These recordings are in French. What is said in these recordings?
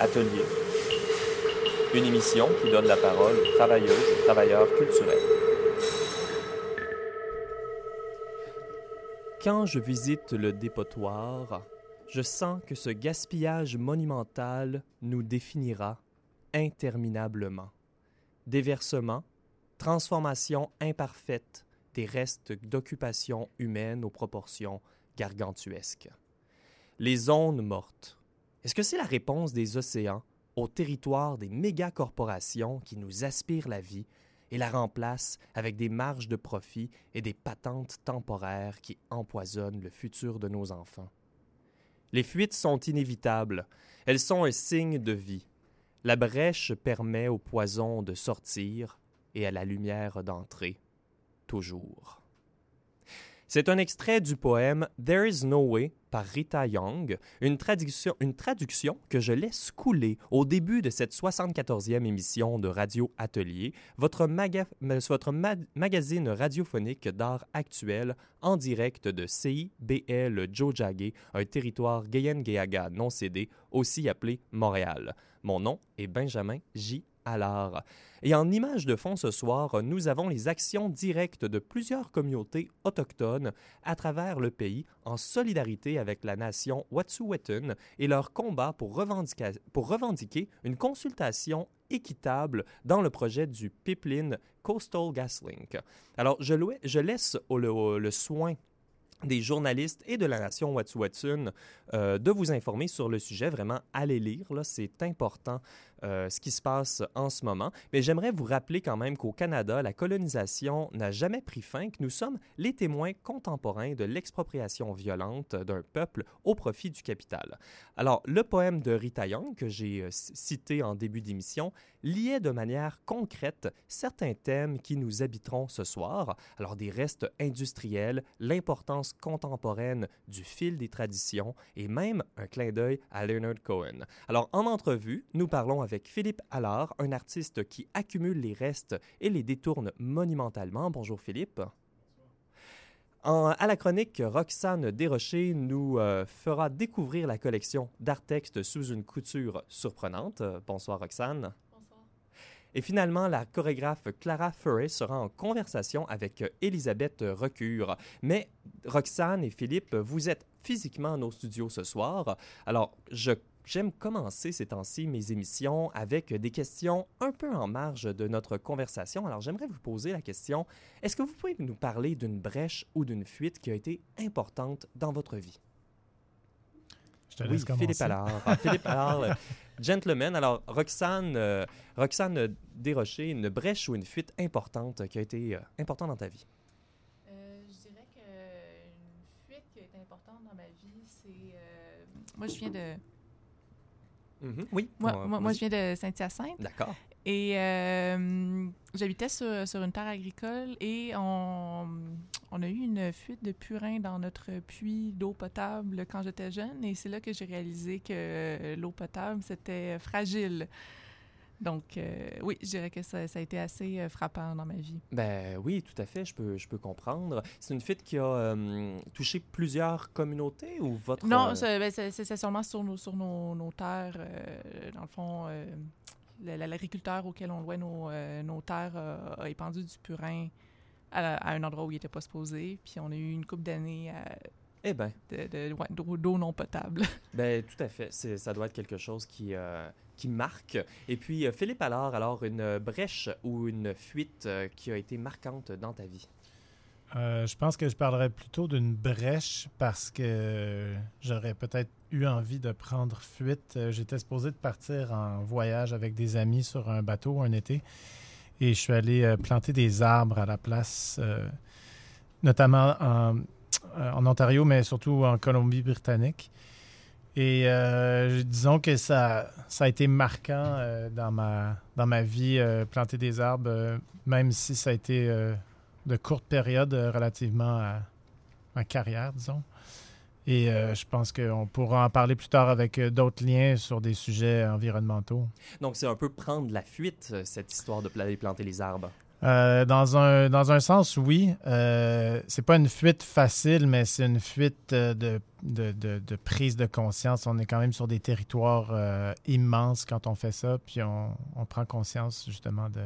Atelier. Une émission qui donne la parole aux travailleuses et travailleurs culturels. Quand je visite le dépotoir, je sens que ce gaspillage monumental nous définira interminablement. Déversement, transformation imparfaite des restes d'occupation humaine aux proportions gargantuesques. Les zones mortes. Est-ce que c'est la réponse des océans au territoire des mégacorporations qui nous aspirent la vie et la remplacent avec des marges de profit et des patentes temporaires qui empoisonnent le futur de nos enfants? Les fuites sont inévitables. Elles sont un signe de vie. La brèche permet au poison de sortir et à la lumière d'entrer. Toujours. C'est un extrait du poème There is no way par Rita Young, une traduction, une traduction que je laisse couler au début de cette 74e émission de Radio Atelier, votre, magazine radiophonique d'art actuel en direct de CIBL Jojage, un territoire Gayen-Gayaga non cédé, aussi appelé Montréal. Mon nom est Benjamin J. Allard. Et en image de fond ce soir, nous avons les actions directes de plusieurs communautés autochtones à travers le pays en solidarité avec la nation Wet'suwet'en et leur combat pour revendiquer, une consultation équitable dans le projet du pipeline Coastal GasLink. Alors, je, laisse le, le soin des journalistes et de la nation Wet'suwet'en euh, de vous informer sur le sujet. Vraiment, allez lire, c'est important euh, ce qui se passe en ce moment. Mais j'aimerais vous rappeler quand même qu'au Canada, la colonisation n'a jamais pris fin, que nous sommes les témoins contemporains de l'expropriation violente d'un peuple au profit du capital. Alors, le poème de Rita Young, que j'ai euh, cité en début d'émission, liait de manière concrète certains thèmes qui nous habiteront ce soir. Alors, des restes industriels, l'importance contemporaine du fil des traditions et même un clin d'œil à Leonard Cohen. Alors, en entrevue, nous parlons avec Philippe Allard, un artiste qui accumule les restes et les détourne monumentalement. Bonjour Philippe. En, à la chronique, Roxane Desrochers nous euh, fera découvrir la collection d'art texte sous une couture surprenante. Bonsoir Roxane. Bonsoir. Et finalement, la chorégraphe Clara Furray sera en conversation avec Elisabeth Recure. Mais Roxane et Philippe, vous êtes physiquement à nos studios ce soir. Alors, je J'aime commencer ces temps-ci mes émissions avec des questions un peu en marge de notre conversation. Alors j'aimerais vous poser la question, est-ce que vous pouvez nous parler d'une brèche ou d'une fuite qui a été importante dans votre vie? Je te laisse oui, Philippe Allard. Ah, Philippe Allard, euh, gentleman. Alors, Roxane, euh, Roxane Desrochers, une brèche ou une fuite importante qui a été euh, importante dans ta vie? je dirais qu'une fuite qui a été importante dans ma vie, c'est... moi, je viens de Mhm. Oui. Moi, moi, je viens de Saint-Hyacinthe. D'accord. Et euh, j'habitais sur, sur, une terre agricole et on, on, a eu une fuite de purin dans notre puits d'eau potable quand j'étais jeune. Et c'est là que j'ai réalisé que l'eau potable, c'était fragile. Donc, euh, oui, je dirais que ça, a été assez euh, frappant dans ma vie. Ben oui, tout à fait, je peux, je peux comprendre. C'est une fuite qui a euh, touché plusieurs communautés ou votre... Non, ben, c'est sûrement sur nos, sur nos, nos terres. dans le fond, l'agriculteur auquel on louait nos, nos terres a épandu du purin à, un endroit où il n'était pas supposé. Puis on a eu une couple d'années eh ben. d'eau non potable. Ben, tout à fait. Ça doit être quelque chose qui, Et puis, euh, Philippe Allard, alors une brèche ou une fuite euh, qui a été marquante dans ta vie? Euh, je pense que je parlerais plutôt d'une brèche parce que j'aurais peut-être eu envie de prendre fuite. J'étais supposé de partir en voyage avec des amis sur un bateau un été et je suis allé planter des arbres à la place, notamment en, en, Ontario, mais surtout en Colombie-Britannique. Et euh, disons que ça, ça a été marquant euh, dans, ma, dans ma vie, euh, planter des arbres, même si ça a été de courte période relativement à ma carrière, disons. Et je pense qu'on pourra en parler plus tard avec d'autres liens sur des sujets environnementaux. Donc, c'est un peu prendre la fuite, cette histoire de planter les arbres. Euh, dans, un, dans un sens, oui. Euh, c'est pas une fuite facile, mais c'est une fuite euh, de, de, de, prise de conscience. On est quand même sur des territoires euh, immenses quand on fait ça, puis on, on prend conscience justement de,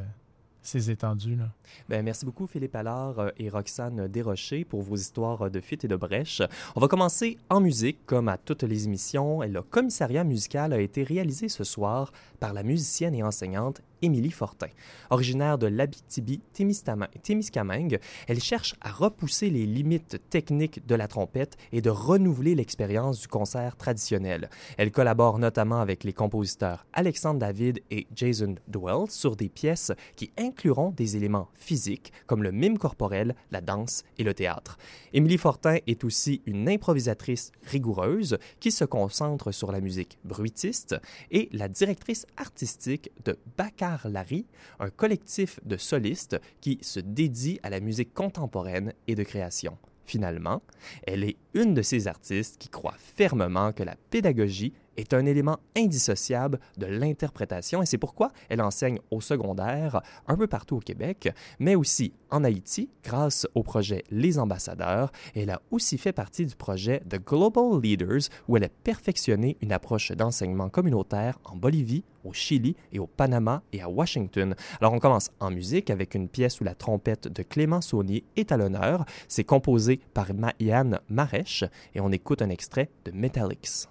ces étendues. Là. Bien, merci beaucoup, Philippe Allard et Roxane Desrochers, pour vos histoires de fuite et de brèche. On va commencer en musique, comme à toutes les émissions. Le commissariat musical a été réalisé ce soir par la musicienne et enseignante Émilie Fortin. Originaire de l'Abitibi-Témiscamingue, elle cherche à repousser les limites techniques de la trompette et de renouveler l'expérience du concert traditionnel. Elle collabore notamment avec les compositeurs Alexandre David et Jason Dwell sur des pièces qui incluront des éléments physiques comme le mime corporel, la danse et le théâtre. Émilie Fortin est aussi une improvisatrice rigoureuse qui se concentre sur la musique bruitiste et la directrice artistique de Bacar Larry, un collectif de solistes qui se dédie à la musique contemporaine et de création. Finalement, elle est une de ces artistes qui croit fermement que la pédagogie est un élément indissociable de l'interprétation et c'est pourquoi elle enseigne au secondaire un peu partout au Québec, mais aussi en Haïti grâce au projet Les Ambassadeurs. Elle a aussi fait partie du projet The Global Leaders où elle a perfectionné une approche d'enseignement communautaire en Bolivie, au Chili et au Panama et à Washington. Alors on commence en musique avec une pièce où la trompette de Clément Saunier est à l'honneur. C'est composé par Yann Marèche et on écoute un extrait de Metallics.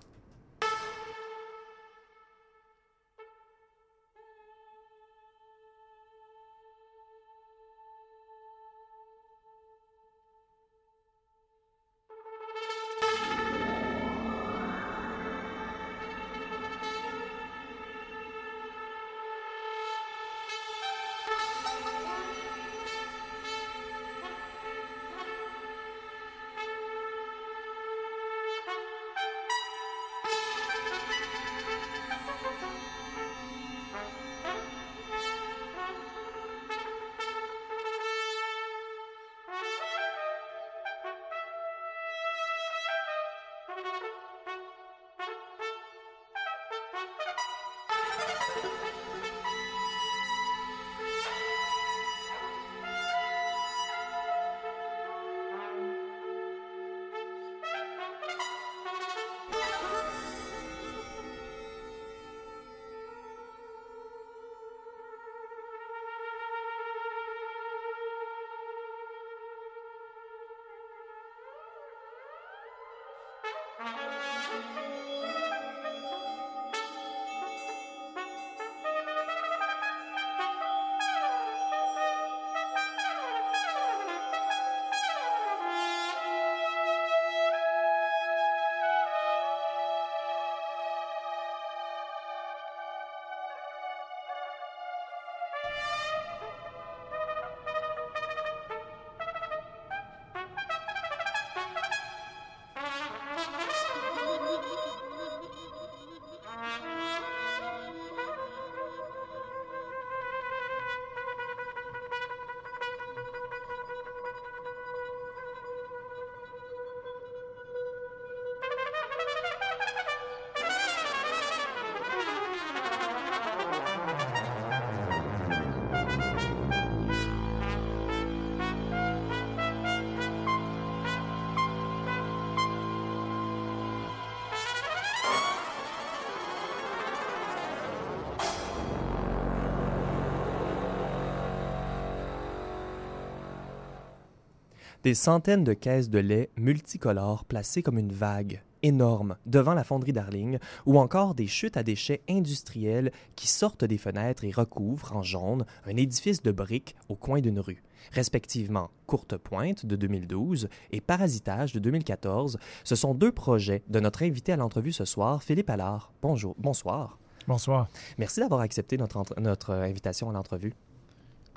Des centaines de caisses de lait multicolores placées comme une vague énorme devant la fonderie Darling, ou encore des chutes à déchets industriels qui sortent des fenêtres et recouvrent en jaune un édifice de briques au coin d'une rue. Respectivement Courte Pointe de 2012 et Parasitage de 2014, ce sont deux projets de notre invité à l'entrevue ce soir, Philippe Allard. Bonjour, bonsoir. Bonsoir. Merci d'avoir accepté notre, notre invitation à l'entrevue.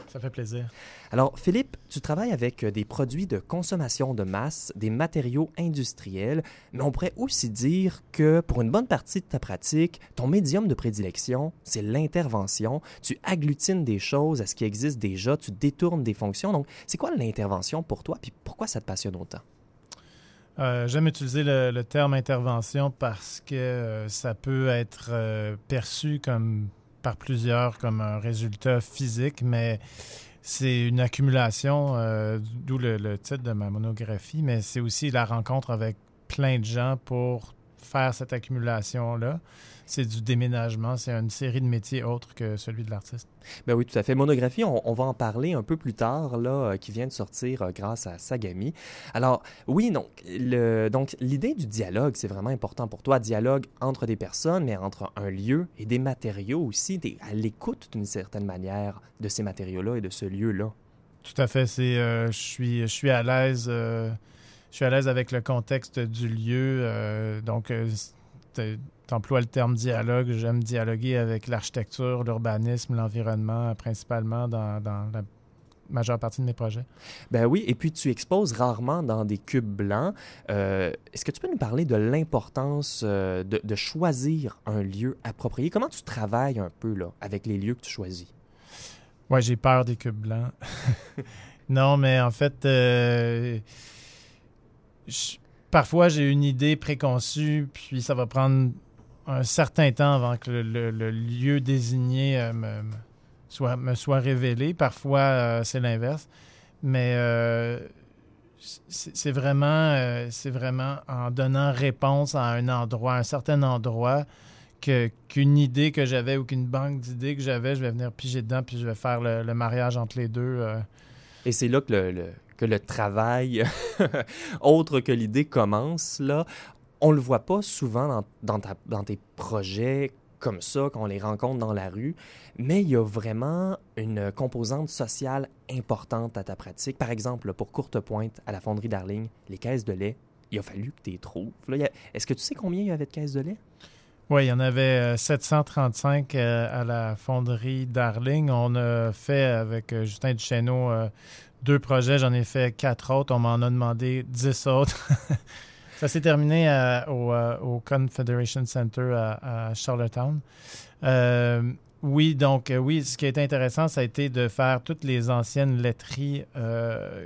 Ça fait plaisir. Alors, Philippe, tu travailles avec euh, des produits de consommation de masse, des matériaux industriels, mais on pourrait aussi dire que pour une bonne partie de ta pratique, ton médium de prédilection, c'est l'intervention. Tu agglutines des choses à ce qui existe déjà, tu détournes des fonctions. Donc, c'est quoi l'intervention pour toi, puis pourquoi ça te passionne autant? Euh, J'aime utiliser le, terme intervention parce que euh, ça peut être perçu comme par plusieurs comme un résultat physique, mais c'est une accumulation, euh, d'où le, le titre de ma monographie, mais c'est aussi la rencontre avec plein de gens pour faire cette accumulation-là c'est du déménagement, c'est une série de métiers autres que celui de l'artiste. Ben oui, tout à fait. Monographie, on, va en parler un peu plus tard, là, euh, qui vient de sortir euh, grâce à Sagami. Alors, oui, donc, le, donc l'idée du dialogue, c'est vraiment important pour toi. Dialogue entre des personnes, mais entre un lieu et des matériaux aussi, des, à l'écoute d'une certaine manière de ces matériaux-là et de ce lieu-là. Tout à fait. C'est, euh, je suis, je suis à l'aise. je suis à l'aise avec le contexte du lieu. donc, emploies le terme dialogue. J'aime dialoguer avec l'architecture, l'urbanisme, l'environnement, principalement dans, la majeure partie de mes projets. Ben oui, et puis tu exposes rarement dans des cubes blancs. Euh, est-ce que tu peux nous parler de l'importance euh, de, choisir un lieu approprié? Comment tu travailles un peu là, avec les lieux que tu choisis? Oui, j'ai peur des cubes blancs. non, mais en fait, euh, parfois j'ai une idée préconçue, puis ça va prendre un certain temps avant que le, lieu désigné euh, me, soit, me soit révélé. Parfois, euh, c'est l'inverse. Mais euh, c'est vraiment, c'est vraiment en donnant réponse à un endroit, à un certain endroit, qu'une idée que j'avais ou qu'une banque d'idées que j'avais, je vais venir piger dedans, puis je vais faire le, mariage entre les deux. Et c'est là que le, que le travail, autre que l'idée, commence. Là, on le voit pas souvent dans, dans, tes projets comme ça, quand on les rencontre dans la rue, mais il y a vraiment une composante sociale importante à ta pratique. Par exemple, pour courte pointe, à la fonderie Darling, les caisses de lait, il a fallu que tu les trouves. Est-ce que tu sais combien il y avait de caisses de lait? Oui, il y en avait 735 euh, euh, à la fonderie Darling. On a fait avec euh, Justin Duchesneau deux projets. J'en ai fait quatre autres. On m'en a demandé dix autres. Ça s'est terminé euh, euh, au, Confederation Center à, Charlottetown. Euh, oui, donc oui, ce qui a été intéressant, ça a été de faire toutes les anciennes laiteries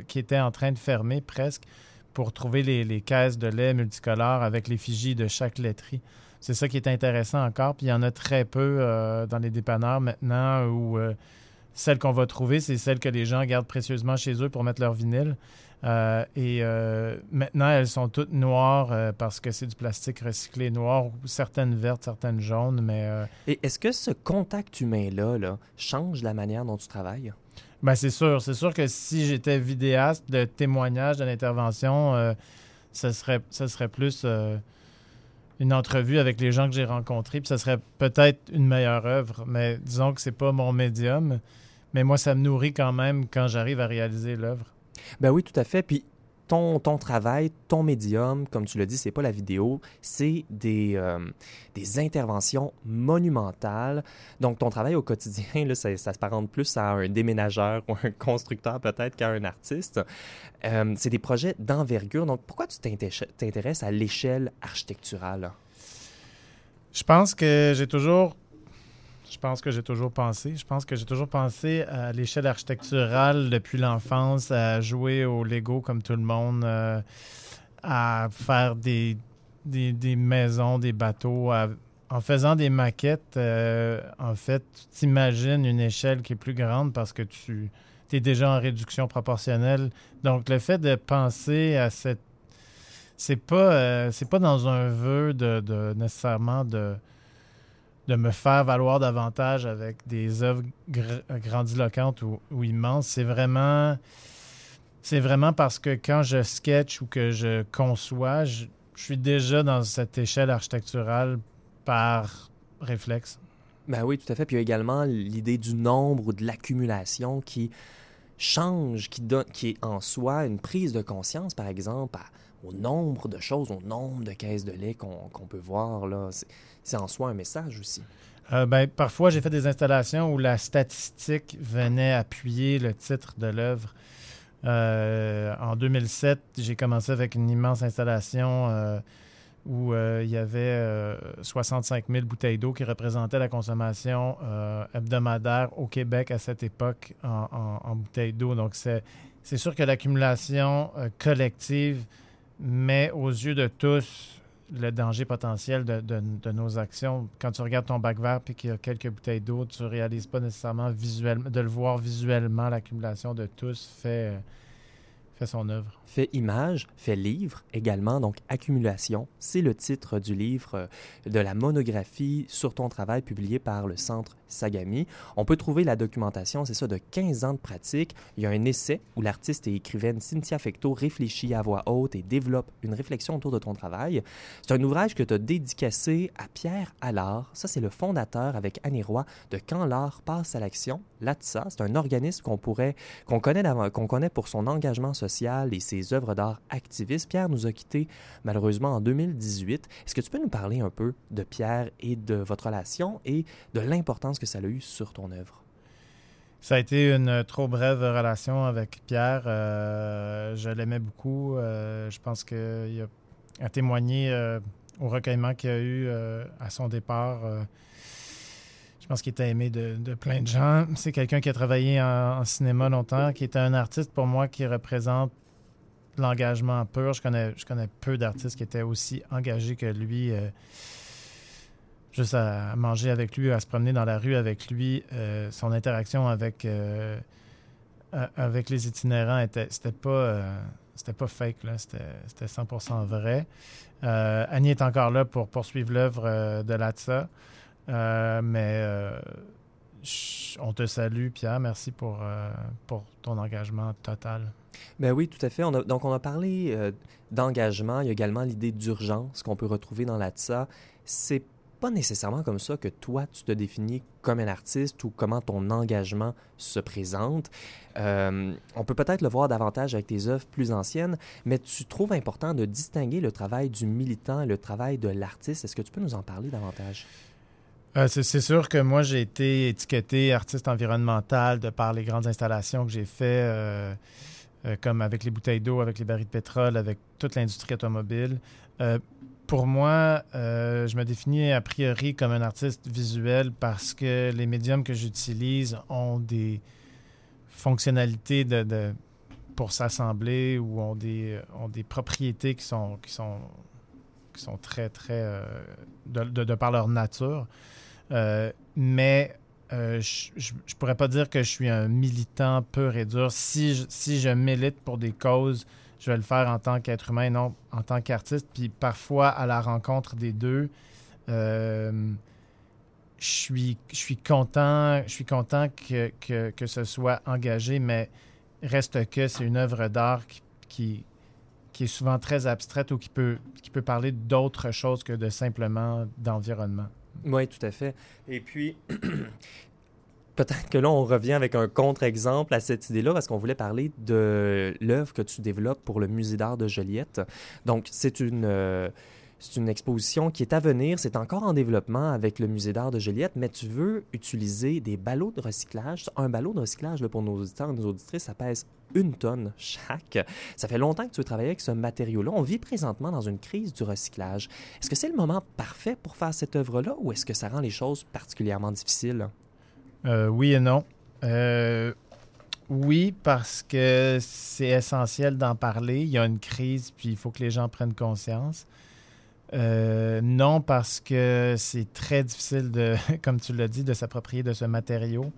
qui étaient en train de fermer presque pour trouver les, caisses de lait multicolores avec l'effigie de chaque laiterie. C'est ça qui est intéressant encore. Puis il y en a très peu dans les dépanneurs maintenant où celles qu'on va trouver, c'est celles que les gens gardent précieusement chez eux pour mettre leur vinyle. Euh, et euh, maintenant, elles sont toutes noires euh, parce que c'est du plastique recyclé noir, certaines vertes, certaines jaunes, mais... Et est-ce que ce contact humain-là là, change la manière dont tu travailles? Bien, c'est sûr. C'est sûr que si j'étais vidéaste de témoignage, de l'intervention, ce, serait, ce serait plus une entrevue avec les gens que j'ai rencontrés, puis ce serait peut-être une meilleure œuvre. Mais disons que c'est pas mon médium. Mais moi, ça me nourrit quand même quand j'arrive à réaliser l'œuvre. Ben oui, tout à fait. Puis ton, ton travail, ton médium, comme tu l'as dit, c'est pas la vidéo, c'est des, euh, des interventions monumentales. Donc, ton travail au quotidien, là, ça, ça se parente plus à un déménageur ou un constructeur peut-être qu'à un artiste. Euh, c'est des projets d'envergure. Donc, pourquoi tu t'intéresses à l'échelle architecturale? Je pense que j'ai toujours je pense que j'ai toujours pensé. Je pense que j'ai toujours pensé à l'échelle architecturale depuis l'enfance, à jouer au Lego comme tout le monde, euh, à faire des, des, maisons, des bateaux. en faisant des maquettes, euh, en fait, tu t'imagines une échelle qui est plus grande parce que tu es déjà en réduction proportionnelle. Donc, le fait de penser à cette c'est pas euh, c'est pas dans un vœu de, de nécessairement de de me faire valoir davantage avec des œuvres grandiloquentes ou, immenses. C'est vraiment, c'est vraiment parce que quand je sketch ou que je conçois, je, suis déjà dans cette échelle architecturale par réflexe. Ben oui, tout à fait. Puis il y a également l'idée du nombre ou de l'accumulation qui change, qui, donne, qui est en soi une prise de conscience, par exemple, au nombre de choses, au nombre de caisses de lait qu'on peut voir. c'est en soi un message aussi. Euh, ben, parfois, j'ai fait des installations où la statistique venait appuyer le titre de l'œuvre. Euh, en 2007, j'ai commencé avec une immense installation euh, où il y avait 65 000 bouteilles d'eau qui représentaient la consommation hebdomadaire au Québec à cette époque en, en bouteilles d'eau. Donc, c'est sûr que l'accumulation collective met aux yeux de tous le danger potentiel de, nos actions. Quand tu regardes ton bac vert et qu'il y a quelques bouteilles d'eau, tu ne réalises pas nécessairement visuellement, de le voir visuellement, l'accumulation de tous fait, fait son œuvre. Fait image, fait livre également, donc accumulation. C'est le titre du livre euh, de la monographie sur ton travail publié par le Centre Sagami. On peut trouver la documentation, c'est ça, de 15 ans de pratique. Il y a un essai où l'artiste et écrivaine Cynthia Fecto réfléchit à voix haute et développe une réflexion autour de ton travail. C'est un ouvrage que tu as dédicacé à Pierre Allard. Ça, c'est le fondateur avec Annie Roy de Quand l'art passe à l'action. LATSA, c'est un organisme qu'on pourrait, qu'on connaît, qu'on connaît pour son engagement social et ses œuvres d'art activistes. Pierre nous a quittés malheureusement en 2018. Est-ce que tu peux nous parler un peu de Pierre et de votre relation et de l'importance que ça a eu sur ton œuvre? Ça a été une trop brève relation avec Pierre. Euh, je l'aimais beaucoup. Euh, je pense qu'il a, témoigné euh, au recueillement qu'il a eu à son départ. Je pense qu'il était aimé de, plein de gens. C'est quelqu'un qui a travaillé en, cinéma longtemps, qui était un artiste pour moi qui représente l'engagement pur. Je connais, je connais peu d'artistes qui étaient aussi engagés que lui. Euh, juste à manger avec lui, à se promener dans la rue avec lui, euh, son interaction avec, euh, avec les itinérants était c'était pas c'était pas fake c'était 100% vrai. Annie est encore là pour poursuivre l'œuvre de Latsa, mais on te salue Pierre, merci pour, pour ton engagement total. Ben oui, tout à fait. donc, on a parlé euh, d'engagement. Il y a également l'idée d'urgence qu'on peut retrouver dans la TSA. C'est pas nécessairement comme ça que toi, tu te définis comme un artiste ou comment ton engagement se présente. Euh, on peut peut-être le voir davantage avec tes œuvres plus anciennes, mais tu trouves important de distinguer le travail du militant et le travail de l'artiste. Est-ce que tu peux nous en parler davantage? Euh, c'est sûr que moi, j'ai été étiqueté artiste environnemental de par les grandes installations que j'ai faites. Euh, comme avec les bouteilles d'eau, avec les barils de pétrole, avec toute l'industrie automobile. Euh, pour moi, euh, je me définis a priori comme un artiste visuel parce que les médiums que j'utilise ont des fonctionnalités de, pour s'assembler ou ont des, ont des propriétés qui sont, qui sont, qui sont très, très... de, de, par leur nature. Mais euh, je ne pourrais pas dire que je suis un militant pur et dur. Si je, si je milite pour des causes, je vais le faire en tant qu'être humain, non en tant qu'artiste. Puis parfois, à la rencontre des deux, euh, je, suis, je suis content, je suis content que, que, que, ce soit engagé, mais reste que c'est une œuvre d'art qui, qui, qui, est souvent très abstraite ou qui peut, qui peut parler d'autre chose que de simplement d'environnement. Oui, tout à fait. Et puis, peut-être que là, on revient avec un contre-exemple à cette idée-là, parce qu'on voulait parler de l'œuvre que tu développes pour le Musée d'art de Joliette. Donc, c'est une... Euh, c'est une exposition qui est à venir, c'est encore en développement avec le Musée d'art de Joliette, mais tu veux utiliser des ballots de recyclage. Un ballot de recyclage, pour nos auditeurs et nos auditrices, ça pèse une tonne chaque. Ça fait longtemps que tu veux travailler avec ce matériau-là. On vit présentement dans une crise du recyclage. Est-ce que c'est le moment parfait pour faire cette œuvre-là ou est-ce que ça rend les choses particulièrement difficiles? Euh, oui et non. Euh, oui, parce que c'est essentiel d'en parler. Il y a une crise, puis il faut que les gens prennent conscience. Euh, non, parce que c'est très difficile, de, comme tu l'as dit, de s'approprier de ce matériau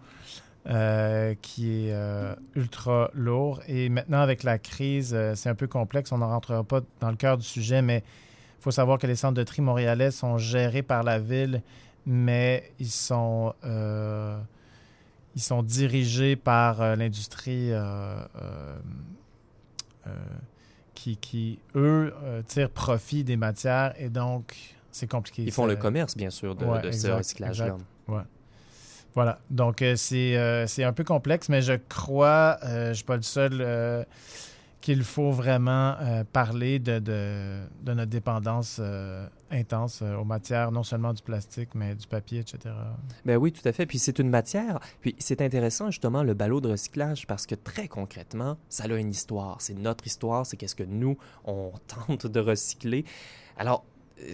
euh, qui est euh, ultra lourd. Et maintenant, avec la crise, c'est un peu complexe. On n'en rentrera pas dans le cœur du sujet, mais il faut savoir que les centres de tri montréalais sont gérés par la ville, mais ils sont, ils sont dirigés par l'industrie qui, eux, euh, tirent profit des matières et donc c'est compliqué. Ils font le commerce, bien sûr, de, ce recyclage-là. Ouais. Voilà. Donc, euh, euh, c'est un peu complexe, mais je crois, je ne suis pas le seul qu'il faut vraiment euh, parler de, de, notre dépendance euh, intense euh, aux matières, non seulement du plastique, mais du papier, etc. Ben oui, tout à fait. Puis c'est une matière. Puis c'est intéressant, justement, le ballot de recyclage, parce que très concrètement, ça a une histoire. C'est notre histoire, c'est qu'est-ce que nous, on tente de recycler. Alors,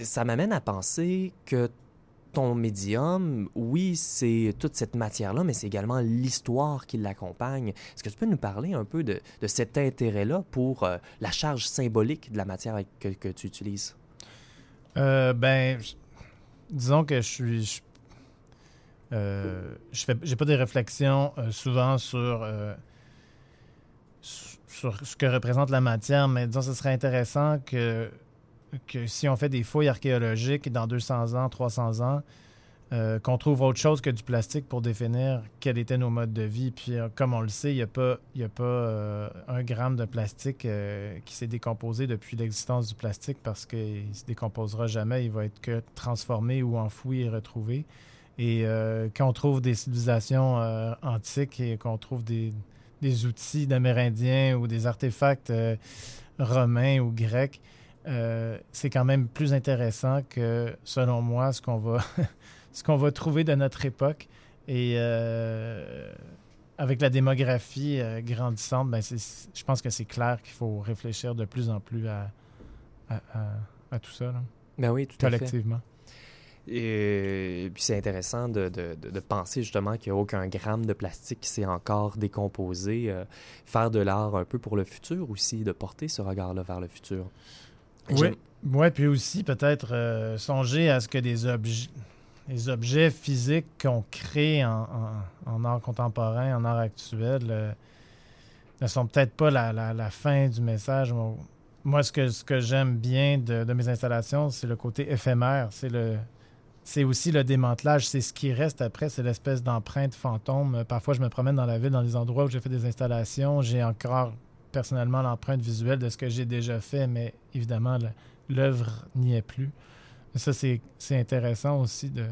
ça m'amène à penser que ton médium, oui, c'est toute cette matière-là, mais c'est également l'histoire qui l'accompagne. Est-ce que tu peux nous parler un peu de, cet intérêt-là pour euh, la charge symbolique de la matière que, tu utilises? Euh, ben, disons que je suis. Je, euh, je fais, j'ai pas des réflexions euh, souvent sur, euh, sur ce que représente la matière, mais disons ce serait intéressant que, que si on fait des fouilles archéologiques dans 200 ans, 300 ans, euh, qu'on trouve autre chose que du plastique pour définir quels étaient nos modes de vie. Puis, euh, comme on le sait, il n'y a pas, y a pas euh, un gramme de plastique qui s'est décomposé depuis l'existence du plastique parce qu'il ne se décomposera jamais. Il va être que transformé ou enfoui et retrouvé. Et quand on trouve des civilisations antiques et qu'on trouve des, des outils d'Amérindiens ou des artefacts romains ou grecs, c'est quand même plus intéressant que, selon moi, ce qu'on va, ce qu'on va trouver de notre époque. Et euh, avec la démographie euh, grandissante, ben c'est- je pense que c'est clair qu'il faut réfléchir de plus en plus à, à, à- à tout ça, là, Ben oui, tout à fait. collectivement. Et puis c'est intéressant de, de- de- penser justement qu'il n'y a aucun gramme de plastique qui s'est encore décomposé. euh, faire de l'art un peu pour le futur aussi, de porter ce regard-là vers le futur. Oui. Ouais, puis aussi peut-être euh, songer à ce que des objets, les objets physiques qu'on crée en, art contemporain, en art actuel, euh, ne sont peut-être pas la, fin du message. Moi, ce que, j'aime bien de, mes installations, c'est le côté éphémère. C'est aussi le démantelage, c'est ce qui reste après, c'est l'espèce d'empreinte fantôme. Parfois, je me promène dans la ville, dans des endroits où j'ai fait des installations, j'ai encore personnellement l'empreinte visuelle de ce que j'ai déjà fait, mais évidemment, l'œuvre n'y est plus. Ça, c'est c'est intéressant aussi de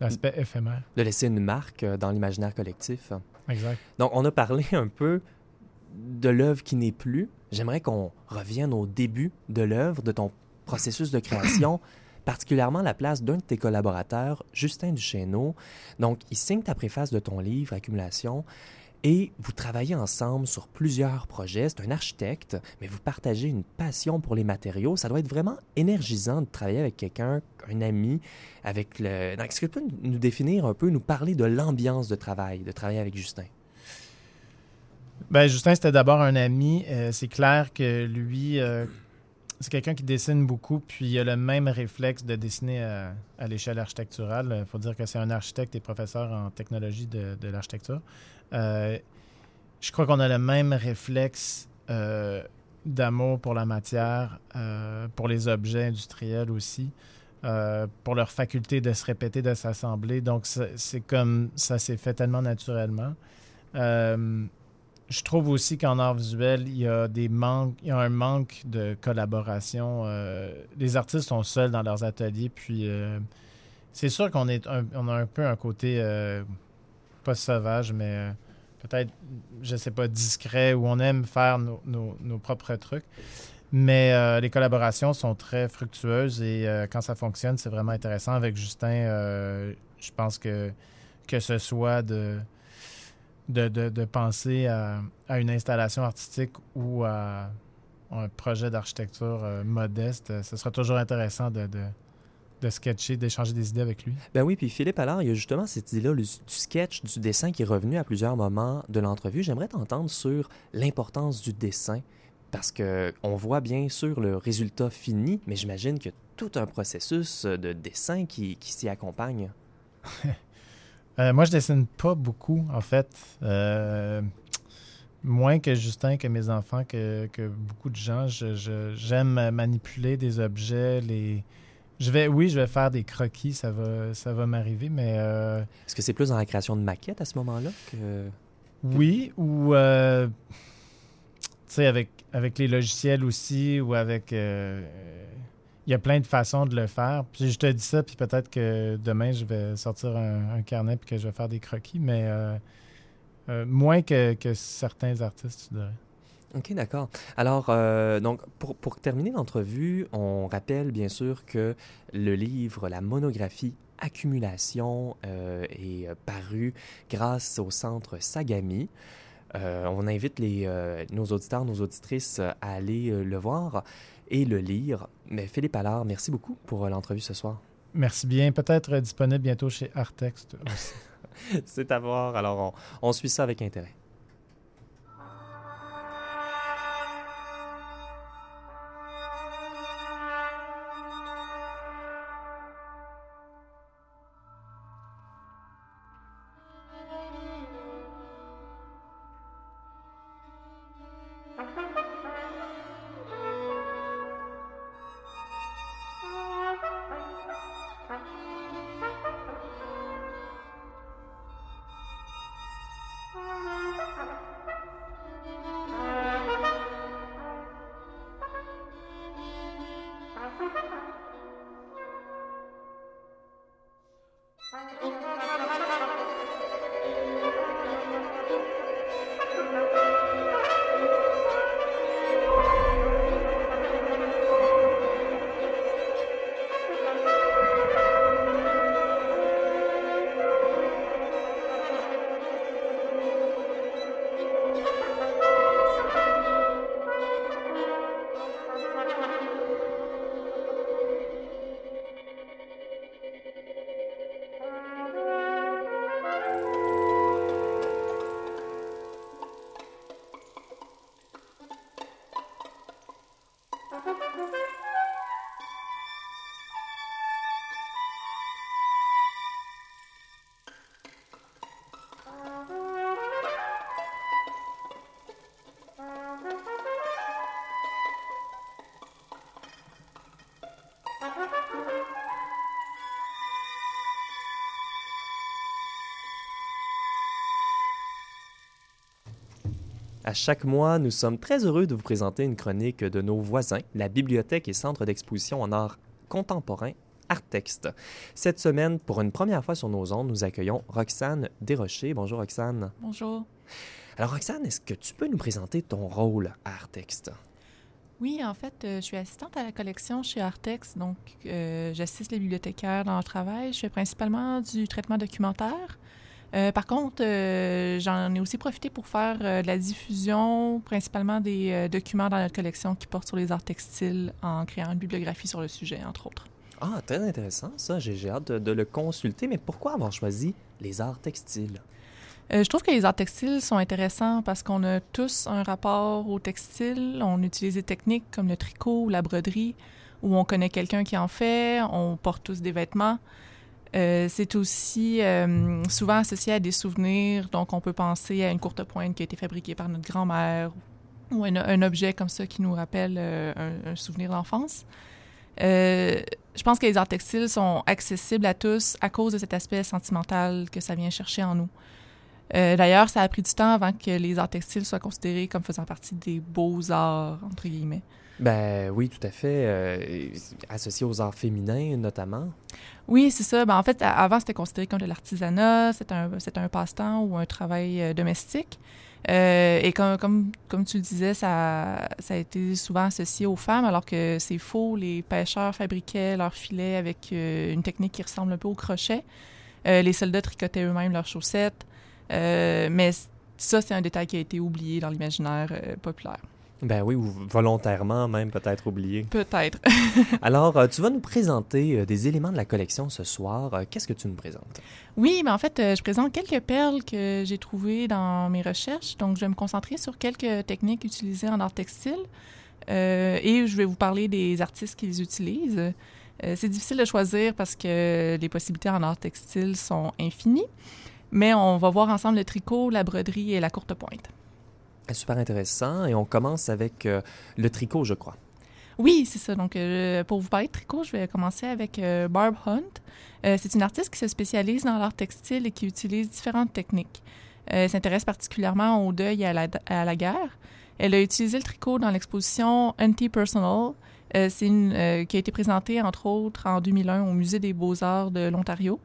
l'aspect éphémère. De laisser une marque euh, dans l'imaginaire collectif. Exact. Donc, on a parlé un peu de l'œuvre qui n'est plus. J'aimerais qu'on revienne au début de l'œuvre, de ton processus de création, particulièrement la place d'un de tes collaborateurs, Justin Duchesneau. Donc, il signe ta préface de ton livre, Accumulation, et vous travaillez ensemble sur plusieurs projets. C'est un architecte, mais vous partagez une passion pour les matériaux. Ça doit être vraiment énergisant de travailler avec quelqu'un, un ami, avec le... Est-ce que tu peux nous définir un peu, nous parler de l'ambiance de travail, de travailler avec Justin? Ben, Justin, c'était d'abord un ami. Euh, c'est clair que lui, euh, c'est quelqu'un qui dessine beaucoup, puis il a le même réflexe de dessiner à, à l'échelle architecturale. Il faut dire que c'est un architecte et professeur en technologie de l'architecture. Euh, je crois qu'on a le même réflexe euh, d'amour pour la matière, euh, pour les objets industriels aussi, pour leur faculté de se répéter, de s'assembler. Donc, c'est comme ça s'est fait tellement naturellement. Je trouve aussi qu'en art visuel, il y a un manque de collaboration. Les artistes sont seuls dans leurs ateliers, puis c'est sûr qu'on est on a un peu un côté pas sauvage, mais peut-être, je sais pas, discret, où on aime faire nos, nos- propres trucs. Mais euh, les collaborations sont très fructueuses et euh, quand ça fonctionne, c'est vraiment intéressant. Avec Justin, euh, je pense que que ce soit de de, de, penser à, à une installation artistique ou à un projet d'architecture modeste, ce sera toujours intéressant de, de sketcher, d'échanger des idées avec lui? Ben oui, puis Philippe, alors, il y a justement cette idée-là du sketch, du dessin qui est revenu à plusieurs moments de l'entrevue. J'aimerais t'entendre sur l'importance du dessin, parce que on voit bien sûr le résultat fini, mais j'imagine qu'il y a tout un processus de dessin qui, qui s'y accompagne. Euh, moi, je dessine pas beaucoup, en fait. Euh, moins que Justin, que mes enfants, que, que beaucoup de gens. Je- je- J'aime manipuler des objets. Les... Je vais, oui, je vais faire des croquis, ça va, ça va m'arriver, mais euh, Est-ce que c'est plus dans la création de maquettes à ce moment-là que... oui, ou euh, tu sais, avec, avec les logiciels aussi, ou avec. euh, Il y a plein de façons de le faire. Puis je te dis ça, puis peut-être que demain, je vais sortir un, un carnet puis que je vais faire des croquis, mais moins que, que certains artistes, tu dirais. OK, d'accord. Alors, euh, donc, pour, pour terminer l'entrevue, on rappelle bien sûr que le livre, la monographie Accumulation euh, est euh, paru grâce au centre Sagami. Euh, on invite les, nos auditeurs, nos auditrices à aller le voir et le lire. Mais Philippe Allard, merci beaucoup pour l'entrevue ce soir. Merci bien. Peut-être disponible bientôt chez Artext aussi. C'est à voir. Alors, on, on suit ça avec intérêt. Chaque mois, nous sommes très heureux de vous présenter une chronique de nos voisins, la Bibliothèque et Centre d'exposition en art contemporain Artexte. Cette semaine, pour une première fois sur nos ondes, nous accueillons Roxane Desrochers. Bonjour Roxane. Bonjour. Alors Roxane, est-ce que tu peux nous présenter ton rôle à Artexte? Oui, en fait, euh, je suis assistante à la collection chez Artex, donc euh, j'assiste les bibliothécaires dans leur travail. Je fais principalement du traitement documentaire. Euh, par contre, euh, j'en ai aussi profité pour faire euh, de la diffusion, principalement des documents dans notre collection qui portent sur les arts textiles en créant une bibliographie sur le sujet, entre autres. Ah, très intéressant ça. J'ai hâte de, de le consulter. Mais pourquoi avoir choisi les arts textiles? Je trouve que les arts textiles sont intéressants parce qu'on a tous un rapport au textile. On utilise des techniques comme le tricot ou la broderie, où on connaît quelqu'un qui en fait, on porte tous des vêtements. Euh, c'est aussi euh, souvent associé à des souvenirs, donc on peut penser à une courte pointe qui a été fabriquée par notre grand-mère ou un, objet comme ça qui nous rappelle euh, un, un souvenir d'enfance. Je pense que les arts textiles sont accessibles à tous à cause de cet aspect sentimental que ça vient chercher en nous. D'ailleurs, ça a pris du temps avant que les arts textiles soient considérés comme faisant partie des beaux-arts, entre guillemets. Ben oui, tout à fait. euh, associé aux arts féminins notamment. Oui, c'est ça. Ben, en fait, avant, c'était considéré comme de l'artisanat, c'était un, un passe-temps ou un travail euh, domestique. Euh, et comme, comme, comme tu le disais, ça, ça a été souvent associé aux femmes, alors que c'est faux. Les pêcheurs fabriquaient leurs filets avec une technique qui ressemble un peu au crochet. Les soldats tricotaient eux-mêmes leurs chaussettes. Mais ça, c'est un détail qui a été oublié dans l'imaginaire populaire. Ben oui, ou volontairement même peut-être oublié. Peut-être. Alors, euh, tu vas nous présenter euh, des éléments de la collection ce soir. Euh, Qu'est-ce que tu nous présentes? Oui, mais en fait, je présente quelques perles que j'ai trouvées dans mes recherches. Donc, je vais me concentrer sur quelques techniques utilisées en art textile euh, et je vais vous parler des artistes qui les utilisent. Euh, c'est difficile de choisir parce que les possibilités en art textile sont infinies, mais on va voir ensemble le tricot, la broderie et la courte pointe. Super intéressant. Et on commence avec euh, le tricot, je crois. Oui, c'est ça. Donc, euh, pour vous parler de tricot, je vais commencer avec euh, Barb Hunt. C'est une artiste qui se spécialise dans l'art textile et qui utilise différentes techniques. Elle s'intéresse particulièrement au deuil et à la, guerre. Elle a utilisé le tricot dans l'exposition Anti-Personal. Qui a été présentée, entre autres, en 2001 au Musée des beaux-arts de l'Ontario.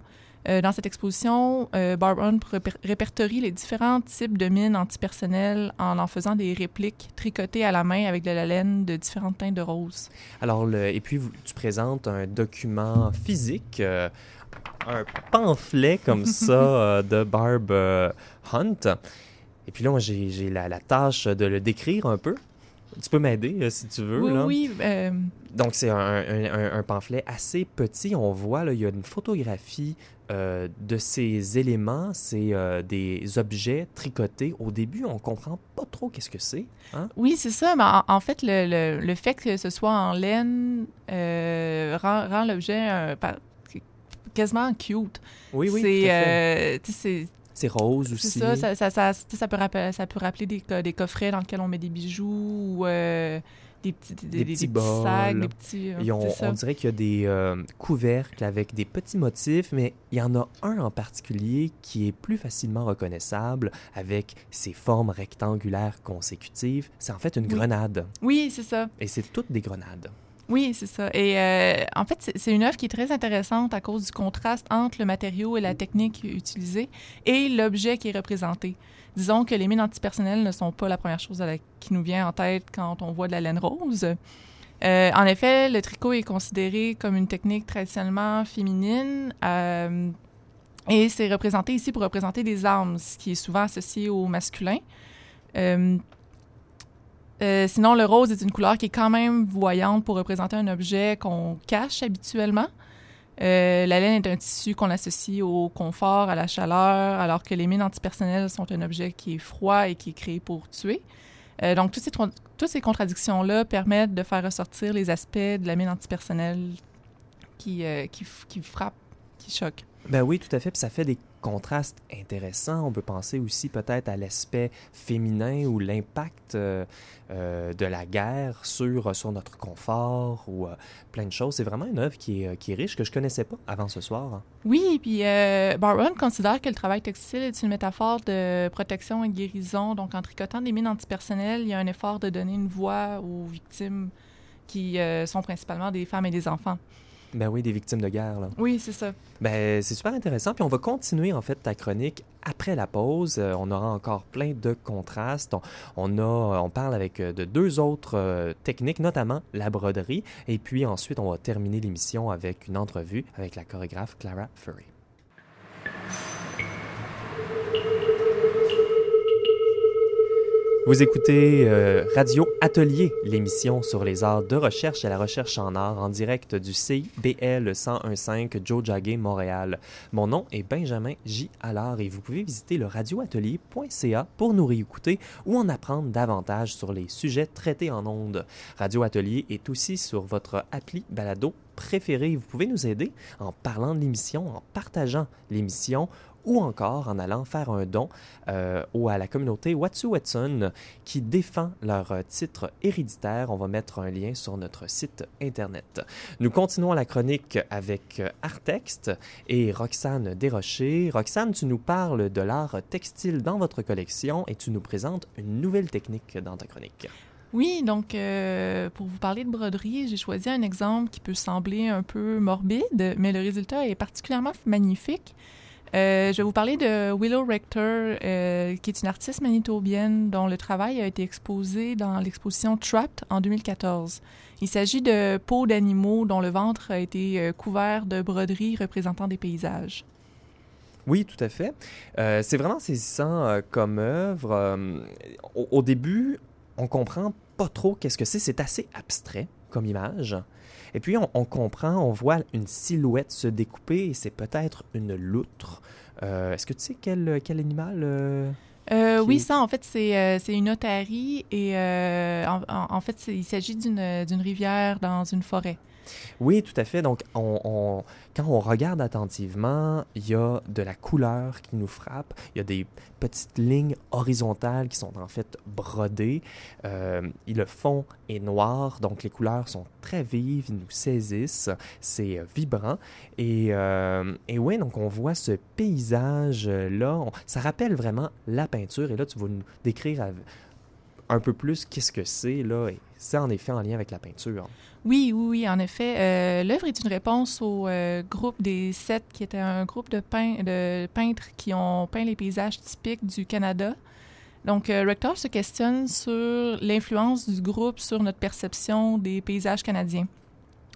Euh, dans cette exposition, euh, Barb Hunt réper- répertorie les différents types de mines antipersonnelles en en faisant des répliques tricotées à la main avec de la laine de différentes teintes de rose. Alors, le, et puis, vous- tu présentes un document physique, euh, un pamphlet comme ça de Barb Hunt. Et puis là, moi, j'ai j'ai la, la tâche de le décrire un peu. Tu peux m'aider euh, si tu veux. oui, là. oui. euh, Donc, c'est un, un- un- pamphlet assez petit. On voit, là, il y a une photographie euh, de ces éléments. C'est des objets tricotés. Au début, on comprend pas trop qu'est-ce que c'est. Hein? oui, c'est ça. Mais en, en fait, le, le- le fait que ce soit en laine rend, rend l'objet quasiment cute. Oui, oui, c'est, c'est rose aussi. c'est ça, ça, ça, peut rappeler, ça peut rappeler des, co- des coffrets dans lesquels on met des bijoux ou euh, des petits, des, Des petits petits sacs, des petits. euh, on, dirait qu'il y a des euh, couvercles avec des petits motifs, mais il y en a un en particulier qui est plus facilement reconnaissable avec ses formes rectangulaires consécutives. C'est en fait une Oui. grenade. Oui, c'est ça. Et c'est toutes des grenades. Oui, c'est ça. Et euh, en fait, c'est- une œuvre qui est très intéressante à cause du contraste entre le matériau et la technique utilisée et l'objet qui est représenté. Disons que les mines antipersonnelles ne sont pas la première chose qui nous vient en tête quand on voit de la laine rose. Euh, en effet, le tricot est considéré comme une technique traditionnellement féminine euh, et c'est représenté ici pour représenter des armes, ce qui est souvent associé au masculin. Euh, sinon, le rose est une couleur qui est quand même voyante pour représenter un objet qu'on cache habituellement. Euh, la laine est un tissu qu'on associe au confort, à la chaleur, alors que les mines antipersonnelles sont un objet qui est froid et qui est créé pour tuer. Euh, donc, toutes ces, contradictions-là permettent de faire ressortir les aspects de la mine antipersonnelle qui, qui, qui frappent, qui choquent. Ben oui, tout à fait. Puis ça fait des contrastes intéressants. On peut penser aussi peut-être à l'aspect féminin ou l'impact euh, euh, de la guerre sur, sur notre confort ou euh, plein de choses. C'est vraiment une œuvre qui est, riche, que je connaissais pas avant ce soir. hein. Oui, puis euh, Barron considère que le travail textile est une métaphore de protection et de guérison. Donc, en tricotant des mines antipersonnelles, il y a un effort de donner une voix aux victimes qui euh, sont principalement des femmes et des enfants. Ben oui, des victimes de guerre. Là. Oui, c'est ça. Ben, c'est super intéressant. Puis on va continuer en fait ta chronique après la pause. Euh, on aura encore plein de contrastes. On, on a, on parle avec euh, de deux autres euh, techniques, notamment la broderie. Et puis ensuite, on va terminer l'émission avec une entrevue avec la chorégraphe Clara Furry. Vous écoutez euh, Radio Atelier, l'émission sur les arts de recherche et la recherche en art en direct du CIBL 1015 Jojage Montréal. Mon nom est Benjamin J. Allard et vous pouvez visiter le radioatelier.ca pour nous réécouter ou en apprendre davantage sur les sujets traités en ondes. Radio Atelier est aussi sur votre appli balado préféré. Vous pouvez nous aider en parlant de l'émission, en partageant l'émission ou encore en allant faire un don euh, à la communauté Watsu Watson qui défend leur euh, titre héréditaire. On va mettre un lien sur notre site internet. Nous continuons la chronique avec euh, Artexte et Roxane Desrochers. Roxane, tu nous parles de l'art textile dans votre collection et tu nous présentes une nouvelle technique dans ta chronique. Oui, donc euh, pour vous parler de broderie, j'ai choisi un exemple qui peut sembler un peu morbide, mais le résultat est particulièrement magnifique. Euh, je vais vous parler de Willow Rector, euh, qui est une artiste manitobienne dont le travail a été exposé dans l'exposition Trapped en 2014. Il s'agit de peaux d'animaux dont le ventre a été euh, couvert de broderies représentant des paysages. Oui, tout à fait. C'est vraiment saisissant comme œuvre. Au, au début, on comprend pas trop qu'est-ce que c'est. C'est assez abstrait comme image. Et puis, on, on comprend, on voit une silhouette se découper et c'est peut-être une loutre. Euh, Est-ce que tu sais quel, quel animal euh, Euh, Qui- Oui, ça, en fait, c'est une otarie et en, en- fait, il s'agit d'une d'une rivière dans une forêt. Oui, tout à fait. Donc, on, on- quand on regarde attentivement, il y a de la couleur qui nous frappe. Il y a des petites lignes horizontales qui sont en fait brodées. Euh, le fond est noir, donc les couleurs sont très vives, ils nous saisissent. C'est euh, vibrant. Et, euh, et oui, donc on voit ce paysage-là. Ça rappelle vraiment la peinture. Et là, tu vas nous décrire un peu plus qu'est-ce que c'est. là. C'est en effet en lien avec la peinture. Oui, oui, oui, en effet. Euh, L'œuvre est une réponse au euh, groupe des Sept, qui était un groupe de, pein- de peintres qui ont peint les paysages typiques du Canada. Donc, euh, Rector se questionne sur l'influence du groupe sur notre perception des paysages canadiens.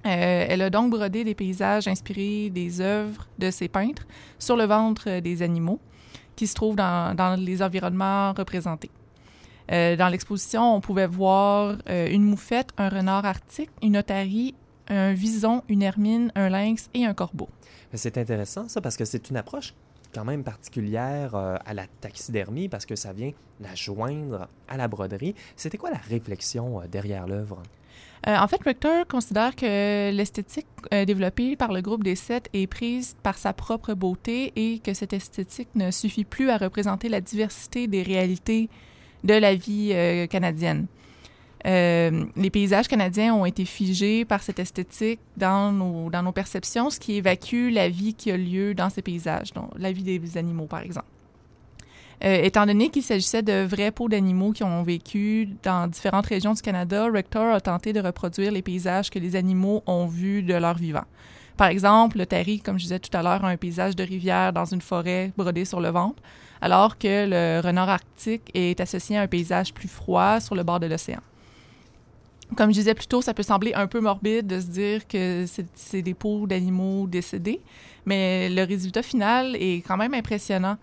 Elle a donc brodé des paysages inspirés des œuvres de ces peintres sur le ventre des animaux qui se trouvent dans les environnements représentés. Euh, dans l'exposition, on pouvait voir euh, une moufette, un renard arctique, une otarie, un vison, une hermine, un lynx et un corbeau. C'est intéressant ça parce que c'est une approche quand même particulière euh, à la taxidermie parce que ça vient la joindre à la broderie. C'était quoi la réflexion derrière l'œuvre? Euh, en fait, Rector considère que l'esthétique euh, développée par le groupe des sept est prise par sa propre beauté et que cette esthétique ne suffit plus à représenter la diversité des réalités de la vie euh, canadienne. Euh, les paysages canadiens ont été figés par cette esthétique dans nos, perceptions, ce qui évacue la vie qui a lieu dans ces paysages, donc la vie des animaux, par exemple. Euh, étant donné qu'il s'agissait de vrais peaux d'animaux qui ont vécu dans différentes régions du Canada, Rector a tenté de reproduire les paysages que les animaux ont vus de leur vivant. Par exemple, le Terry, comme je disais tout à l'heure, a un paysage de rivière dans une forêt brodée sur le ventre, alors que le renard arctique est associé à un paysage plus froid sur le bord de l'océan. Comme je disais plus tôt, ça peut sembler un peu morbide de se dire que c'est- des peaux d'animaux décédés, mais le résultat final est quand même impressionnant.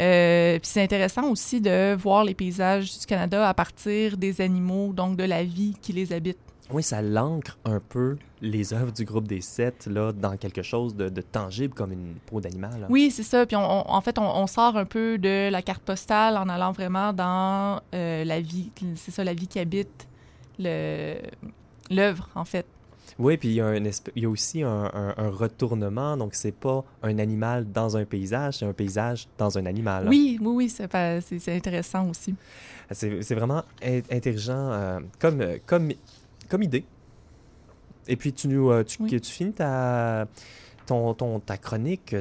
Euh, puis c'est intéressant aussi de voir les paysages du Canada à partir des animaux, donc de la vie qui les habite. Oui, ça l'ancre un peu les œuvres du groupe des sept là, dans quelque chose de, de tangible comme une peau d'animal. Oui, c'est ça. Puis on- on- en fait, on, on sort un peu de la carte postale en allant vraiment dans euh, la vie, c'est ça, la vie qui habite l'œuvre, en fait. Oui, puis il y a, un il y a aussi un, un, retournement, donc c'est pas un animal dans un paysage, c'est un paysage dans un animal. Oui, oui, oui, c'est intéressant aussi. C'est vraiment intelligent euh, comme, comme, comme idée. Et puis tu, nous, euh, tu, tu finis ta, ton, ton, ta chronique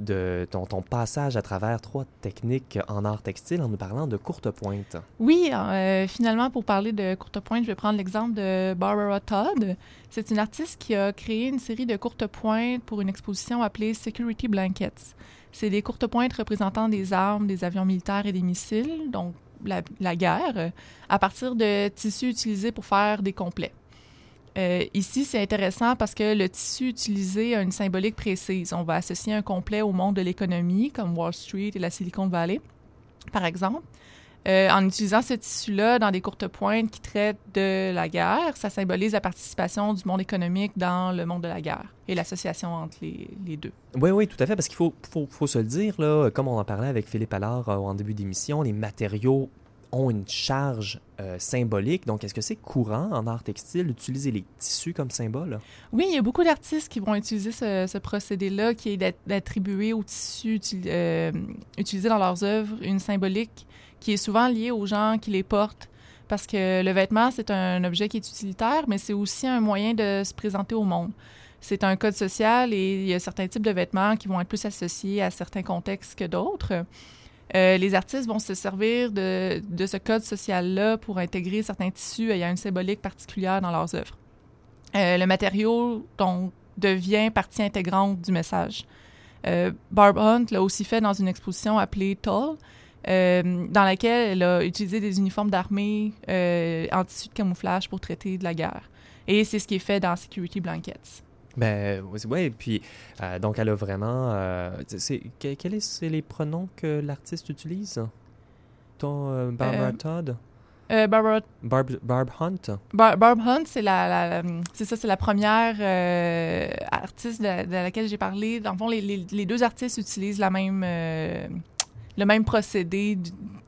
de ton, ton, passage à travers trois techniques en art textile en nous parlant de courte pointe. Oui, euh, finalement, pour parler de courte pointe, je vais prendre l'exemple de Barbara Todd. C'est une artiste qui a créé une série de courtes pointes pour une exposition appelée Security Blankets. C'est des courtes pointes représentant des armes, des avions militaires et des missiles, donc la, guerre, à partir de tissus utilisés pour faire des complets. Euh, ici, c'est intéressant parce que le tissu utilisé a une symbolique précise. On va associer un complet au monde de l'économie, comme Wall Street et la Silicon Valley, par exemple. Euh, en utilisant ce tissu-là dans des courtes pointes qui traitent de la guerre, ça symbolise la participation du monde économique dans le monde de la guerre et l'association entre les, les, deux. Oui, oui, tout à fait, parce qu'il faut, faut, faut, se le dire, là, comme on en parlait avec Philippe Allard euh, en début d'émission, les matériaux ont une charge euh, symbolique. Donc, est-ce que c'est courant en art textile d'utiliser les tissus comme symbole? Oui, il y a beaucoup d'artistes qui vont utiliser ce, procédé-là, qui est d'attribuer aux tissus euh, utilisés dans leurs œuvres une symbolique qui est souvent liée aux gens qui les portent. Parce que le vêtement, c'est un objet qui est utilitaire, mais c'est aussi un moyen de se présenter au monde. C'est un code social et il y a certains types de vêtements qui vont être plus associés à certains contextes que d'autres. Euh, les artistes vont se servir de, ce code social-là pour intégrer certains tissus ayant une symbolique particulière dans leurs œuvres. Euh, le matériau donc, devient partie intégrante du message. Euh, Barb Hunt l'a aussi fait dans une exposition appelée Tall, dans laquelle elle a utilisé des uniformes d'armée en tissu de camouflage pour traiter de la guerre. Et c'est ce qui est fait dans Security Blankets. Ben oui, puis euh, donc elle a vraiment. Euh, c'est, quels sont les pronoms que l'artiste utilise? Ton euh, Barbara Todd? Barbara... Barb, Barb Hunt? Barb Hunt, c'est la, c'est ça, c'est la première artiste de, laquelle j'ai parlé. Dans le fond, les, les, deux artistes utilisent la même, le même procédé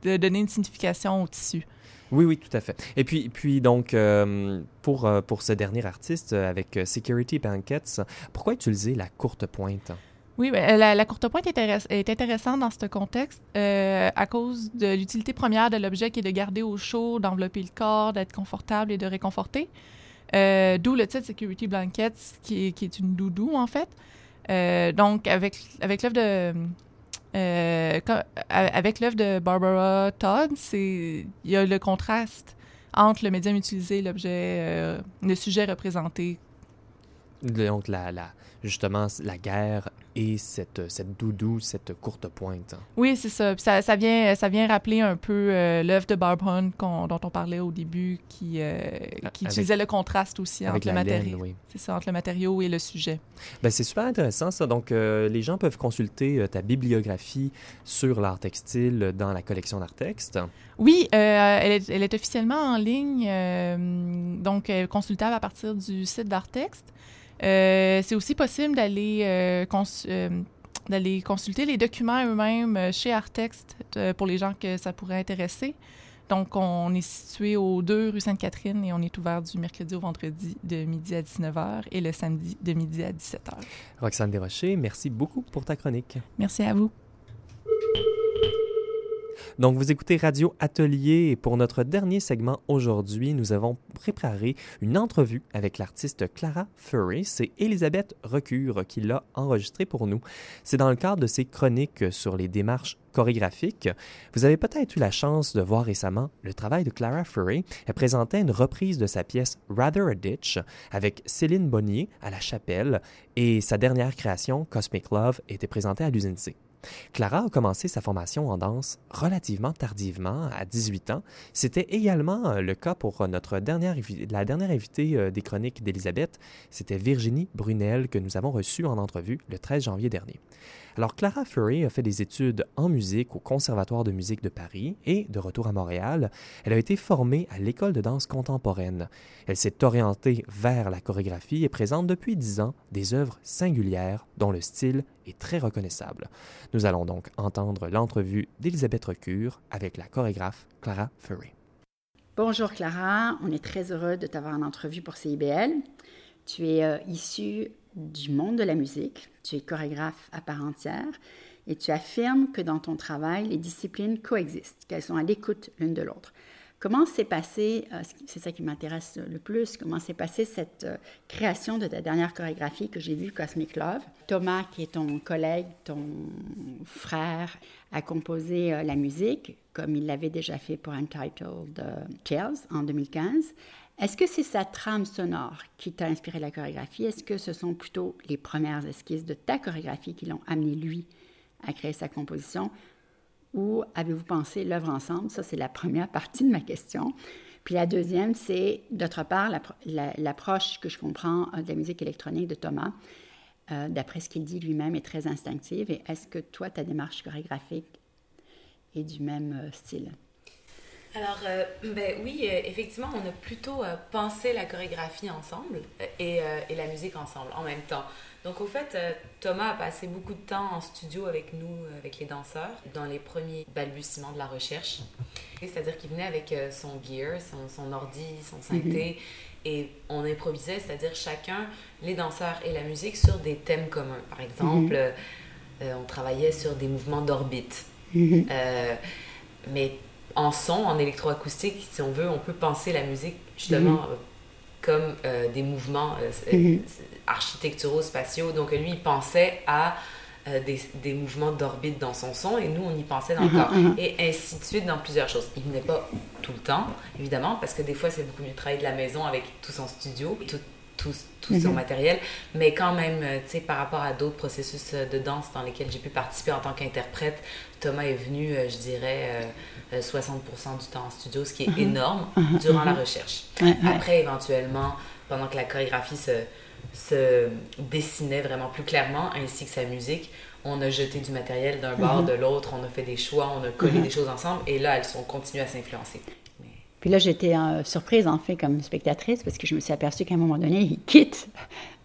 de donner une signification au tissu. Oui, oui, tout à fait. Et puis, puis donc, euh, pour, euh, pour ce dernier artiste, euh, avec Security Blankets, pourquoi utiliser la courte pointe? Oui, ben, la, courte pointe est, intéressante dans ce contexte à cause de l'utilité première de l'objet qui est de garder au chaud, d'envelopper le corps, d'être confortable et de réconforter. D'où le titre Security Blankets, qui est, qui est une doudou, en fait. donc, avec, avec l'œuvre de euh, avec l'œuvre de Barbara Todd, il y a le contraste entre le médium utilisé, l'objet, euh, le sujet représenté. Donc la, justement la guerre et cette, cette doudou, cette courte pointe. Oui, c'est ça. ça. ça. vient, ça vient rappeler un peu euh, l'œuvre de Barb Hunt dont on parlait au début, qui, euh, qui utilisait le contraste aussi entre le matériau. Oui. C'est ça, entre le matériau et le sujet. Ben, c'est super intéressant ça. Donc, euh, les gens peuvent consulter ta bibliographie sur l'art textile dans la collection d'art texte. Oui, elle est, elle, est, officiellement en ligne, donc consultable à partir du site d'art texte. Euh, c'est aussi possible d'aller euh, euh, d'aller consulter les documents eux-mêmes chez Artext pour les gens que ça pourrait intéresser. Donc, on est situé aux 2 rue Sainte-Catherine et on est ouvert du mercredi au vendredi de midi à 19h et le samedi de midi à 17h. Roxane Desrochers, merci beaucoup pour ta chronique. Merci à vous. Donc, vous écoutez Radio Atelier et pour notre dernier segment aujourd'hui, nous avons préparé une entrevue avec l'artiste Clara Furry. C'est Elisabeth Recure qui l'a enregistrée pour nous. C'est dans le cadre de ses chroniques sur les démarches chorégraphiques. Vous avez peut-être eu la chance de voir récemment le travail de Clara Furry. Elle présentait une reprise de sa pièce Rather a Ditch avec Céline Bonnier à la chapelle et sa dernière création, Cosmic Love, était présentée à l'usine C. Clara a commencé sa formation en danse relativement tardivement, à 18 ans. C'était également euh, le cas pour notre dernière, la dernière invitée euh, des chroniques d'Elisabeth. C'était Virginie Brunel que nous avons reçue en entrevue le 13 janvier dernier. Alors, Clara Furry a fait des études en musique au Conservatoire de musique de Paris et, de retour à Montréal, elle a été formée à l'École de danse contemporaine. Elle s'est orientée vers la chorégraphie et présente depuis dix ans des œuvres singulières dont le style est très reconnaissable. Nous allons donc entendre l'entrevue d'Elisabeth Recure avec la chorégraphe Clara Furry. Bonjour Clara, on est très heureux de t'avoir en entrevue pour CIBL. Tu es euh, issu du monde de la musique, tu es chorégraphe à part entière et tu affirmes que dans ton travail, les disciplines coexistent, qu'elles sont à l'écoute l'une de l'autre. Comment s'est passé, euh, c'est ça qui m'intéresse le plus, comment s'est passée cette euh, création de ta dernière chorégraphie que j'ai vue, Cosmic Love? Thomas, qui est ton collègue, ton frère, a composé euh, la musique, comme il l'avait déjà fait pour Untitled Tales en 2015. Est-ce que c'est sa trame sonore qui t'a inspiré la chorégraphie? Est-ce que ce sont plutôt les premières esquisses de ta chorégraphie qui l'ont amené, lui, à créer sa composition? ou avez-vous pensé l'œuvre ensemble? Ça, c'est la première partie de ma question. Puis la deuxième, c'est, d'autre part, l'approche que je comprends euh, de la musique électronique de Thomas, euh, d'après ce qu'il dit lui-même, est très instinctive. Et est-ce que toi, ta démarche chorégraphique est du même euh, style? Alors, ben oui, effectivement, on a plutôt pensé la chorégraphie ensemble et, et, la musique ensemble en même temps. Donc, au fait, euh, Thomas a passé beaucoup de temps en studio avec nous, euh, avec les danseurs, dans les premiers balbutiements de la recherche. C'est-à-dire qu'il venait avec euh, son gear, son, ordi, son synthé, mhm. et on improvisait, c'est-à-dire chacun, les danseurs et la musique, sur des thèmes communs. Par exemple, mhm. on travaillait sur des mouvements d'orbite. Mhm. mais en son, en électroacoustique, si on veut, on peut penser la musique justement comme des mouvements architecturaux, spatiaux. Donc lui, il pensait à euh, des, des, mouvements d'orbite dans son son et nous, on y pensait dans le corps. Uh-huh, uh-huh. Et ainsi de suite dans plusieurs choses. Il venait pas tout le temps, évidemment, parce que des fois, c'est beaucoup mieux de travailler de la maison avec tout son studio, tout, son uh-huh. matériel. Mais quand même, euh, tu sais, par rapport à d'autres processus euh, de danse dans lesquels j'ai pu participer en tant qu'interprète, Thomas est venu, je dirais, 60% du temps en studio, ce qui est énorme durant la recherche. Après, éventuellement, pendant que la chorégraphie se se dessinait vraiment plus clairement, ainsi que sa musique. On a jeté du matériel d'un bord, mhm. de l'autre, on a fait des choix, on a collé mhm. des choses ensemble, et là, elles sont continuées à s'influencer. Puis là, j'étais euh, surprise, en fait, comme spectatrice, parce que je me suis aperçue qu'à un moment donné, il quitte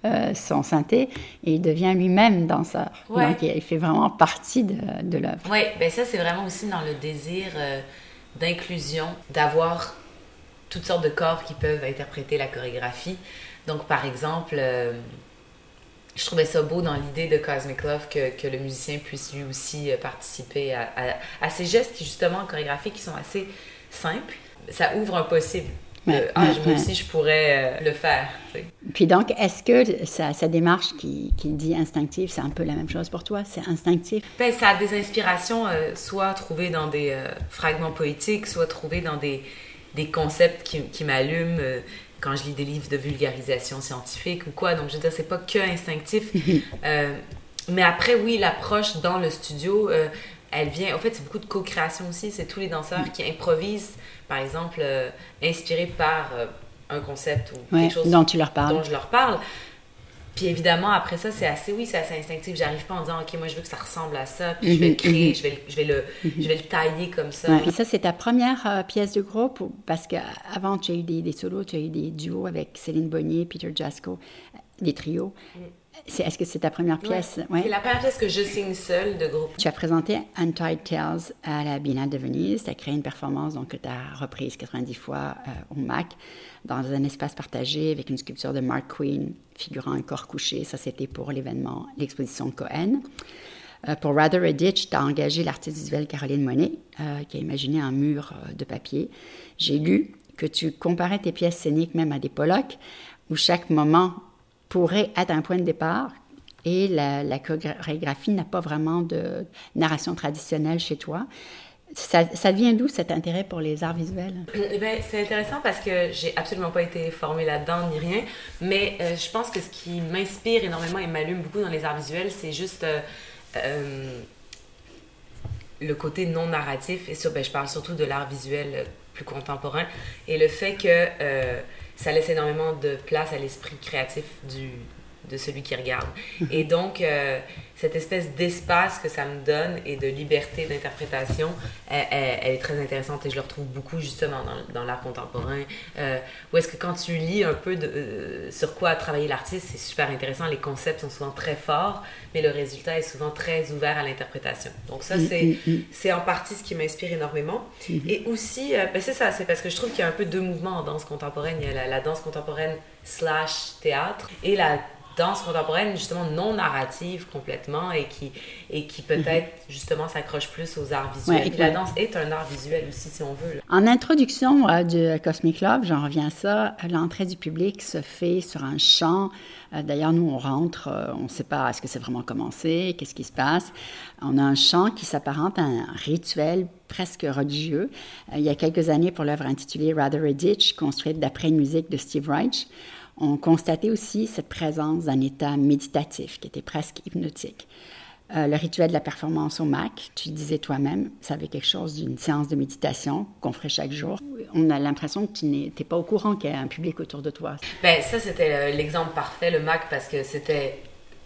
euh, son synthé et il devient lui-même danseur. Donc, il fait vraiment partie de, de l'œuvre. Oui, ben ça, c'est vraiment aussi dans le désir euh, d'inclusion, d'avoir toutes sortes de corps qui peuvent interpréter la chorégraphie. Donc, par exemple, je trouvais ça beau dans l'idée de Cosmic Love que, que, le musicien puisse lui aussi participer à, à, ces gestes qui, justement, chorégraphiques, qui sont assez simples. Ça ouvre un possible. ah, moi aussi, je pourrais euh, le faire. Puis donc, est-ce que sa, sa démarche qui, qui, dit instinctive, c'est un peu la même chose pour toi? C'est instinctif? Ben, ça a des inspirations, soit trouvées dans des fragments poétiques, soit trouvées dans des, des concepts qui, qui m'allument quand je lis des livres de vulgarisation scientifique ou quoi. Donc, je veux dire, c'est pas que instinctif. Euh, mais après, oui, l'approche dans le studio, euh, elle vient. En fait, c'est beaucoup de co-création aussi. C'est tous les danseurs qui improvisent, par exemple, euh, inspirés par un concept ou quelque chose dont tu leur parles. Dont je leur parle. Puis évidemment, après ça, c'est assez, oui, c'est assez instinctif. J'arrive pas en disant, OK, moi, je veux que ça ressemble à ça, puis je vais le mhm, créer, je, vais, je, vais le, mhm. je vais le tailler comme ça. Puis ça, c'est ta première euh, pièce de groupe, parce qu'avant, tu as eu des, des, solos, tu as eu des duos avec Céline Bonnier, Peter Jasko, des trios. Est-ce que c'est ta première pièce? Ouais. C'est la première pièce que je signe seule de groupe. Tu as présenté Untied Tales à la Biennale de Venise. Tu as créé une performance donc, que tu as reprise 90 fois euh, au MAC dans un espace partagé avec une sculpture de Mark Queen figurant un corps couché. Ça, c'était pour l'événement, l'exposition Cohen. Euh, pour Rather a Ditch, tu as engagé l'artiste visuelle Caroline Monet, euh, qui a imaginé un mur de papier. J'ai lu que tu comparais tes pièces scéniques même à des Pollock, où chaque moment pourrait être un point de départ et la, chorégraphie n'a pas vraiment de narration traditionnelle chez toi. Ça, ça vient d'où cet intérêt pour les arts visuels? Eh ben, c'est intéressant parce que j'ai absolument pas été formée là-dedans ni rien, mais euh, je pense que ce qui m'inspire énormément et m'allume beaucoup dans les arts visuels, c'est juste euh, euh, le côté non narratif. Et ben, je parle surtout de l'art visuel plus contemporain et le fait que ça laisse énormément de place à l'esprit créatif du, de celui qui regarde. Et donc, euh, cette espèce d'espace que ça me donne et de liberté d'interprétation, elle, est très intéressante et je le retrouve beaucoup justement dans, l'art contemporain. Euh, où est-ce que quand tu lis un peu de, euh, sur quoi a travaillé l'artiste, c'est super intéressant. Les concepts sont souvent très forts, mais le résultat est souvent très ouvert à l'interprétation. Donc ça, mm, c'est, mm, mm. c'est en partie ce qui m'inspire énormément. Mm-hmm. Et aussi, euh, ben c'est ça, c'est parce que je trouve qu'il y a un peu deux mouvements en danse contemporaine. Il y a la, la danse contemporaine slash théâtre et la danse contemporaine justement non narrative complètement et qui, et qui peut-être mhm. justement s'accroche plus aux arts visuels. la danse est un art visuel aussi si on veut. En introduction euh, du Cosmic Love, j'en reviens à ça, l'entrée du public se fait sur un chant. Euh, d'ailleurs, nous, on rentre, euh, on ne sait pas est-ce que c'est vraiment commencé, qu'est-ce qui se passe. On a un chant qui s'apparente à un rituel presque religieux. il y a quelques années, pour l'œuvre intitulée Rather a Ditch, construite d'après une musique de Steve Reich, on constatait aussi cette présence d'un état méditatif qui était presque hypnotique. Euh, le rituel de la performance au MAC, tu disais toi-même, ça avait quelque chose d'une séance de méditation qu'on ferait chaque jour. On a l'impression que tu n'étais pas au courant qu'il y a un public autour de toi. Ben, ça, c'était euh, l'exemple parfait, le MAC, parce que c'était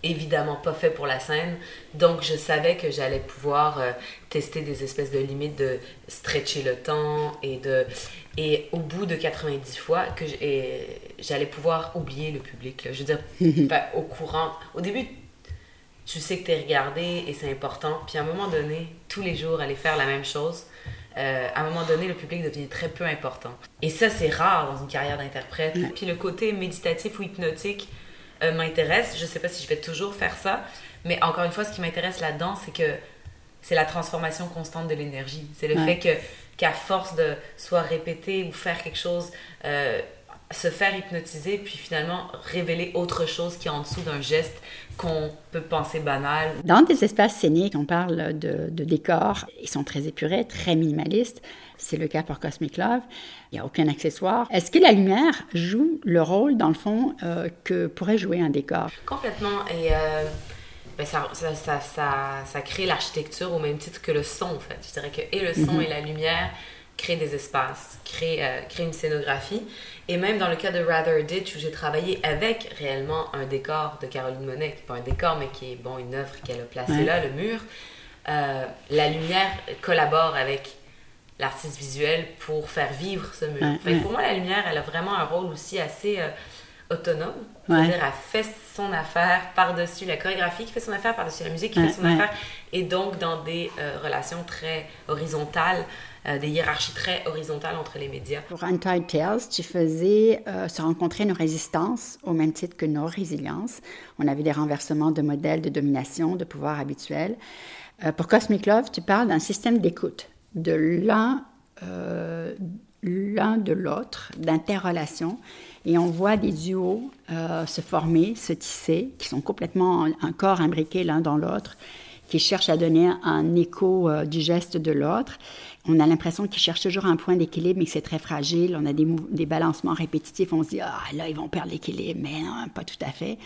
évidemment pas fait pour la scène. Donc, je savais que j'allais pouvoir euh, tester des espèces de limites de stretcher le temps et de. Et au bout de 90 fois, que j'allais pouvoir oublier le public. Je veux dire, ben, au courant. Au début, tu sais que tu es regardé et c'est important. Puis à un moment donné, tous les jours, aller faire la même chose. Euh, à un moment donné, le public devient très peu important. Et ça, c'est rare dans une carrière d'interprète. Puis le côté méditatif ou hypnotique, euh, m'intéresse. Je ne sais pas si je vais toujours faire ça, mais encore une fois, ce qui m'intéresse là-dedans, c'est que c'est la transformation constante de l'énergie. C'est le fait que qu'à force de soit répéter ou faire quelque chose, euh, se faire hypnotiser, puis finalement révéler autre chose qui est en dessous d'un geste qu'on peut penser banal. Dans des espaces scéniques, on parle de, de décors, ils sont très épurés, très minimalistes. C'est le cas pour Cosmic Love. Il n'y a aucun accessoire. Est-ce que la lumière joue le rôle, dans le fond, euh, que pourrait jouer un décor? Complètement. Et euh, ben ça, ça, ça, ça, crée l'architecture au même titre que le son, en fait. Je dirais que et le son mhm. et la lumière créent des espaces, créent, euh, une scénographie. Et même dans le cas de Rather Ditch, où j'ai travaillé avec réellement un décor de Caroline Monet, qui pas un décor, mais qui est bon, une œuvre qu'elle a placée là, le mur, la lumière collabore avec l'artiste visuel pour faire vivre ce mur. Pour moi, la lumière, elle a vraiment un rôle aussi assez euh, autonome. C'est-à-dire, elle fait son affaire par-dessus la chorégraphie, qui fait son affaire par-dessus la musique, qui fait son affaire, et donc dans des euh, relations très horizontales, euh, des hiérarchies très horizontales entre les médias. Pour Untied Tales, tu faisais se rencontrer nos résistances au même titre que nos résiliences. On avait des renversements de modèles de domination, de pouvoir habituels. pour Cosmic Love, tu parles d'un système d'écoute de l'un euh, l'un de l'autre, d'interrelation. Et on voit des duos euh, se former, se tisser, qui sont complètement encore imbriqués l'un dans l'autre, qui cherchent à donner un écho euh, du geste de l'autre. On a l'impression qu'ils cherchent toujours un point d'équilibre, mais que c'est très fragile. On a des, des, balancements répétitifs. On se dit, ah là, ils vont perdre l'équilibre, mais non, pas tout à fait.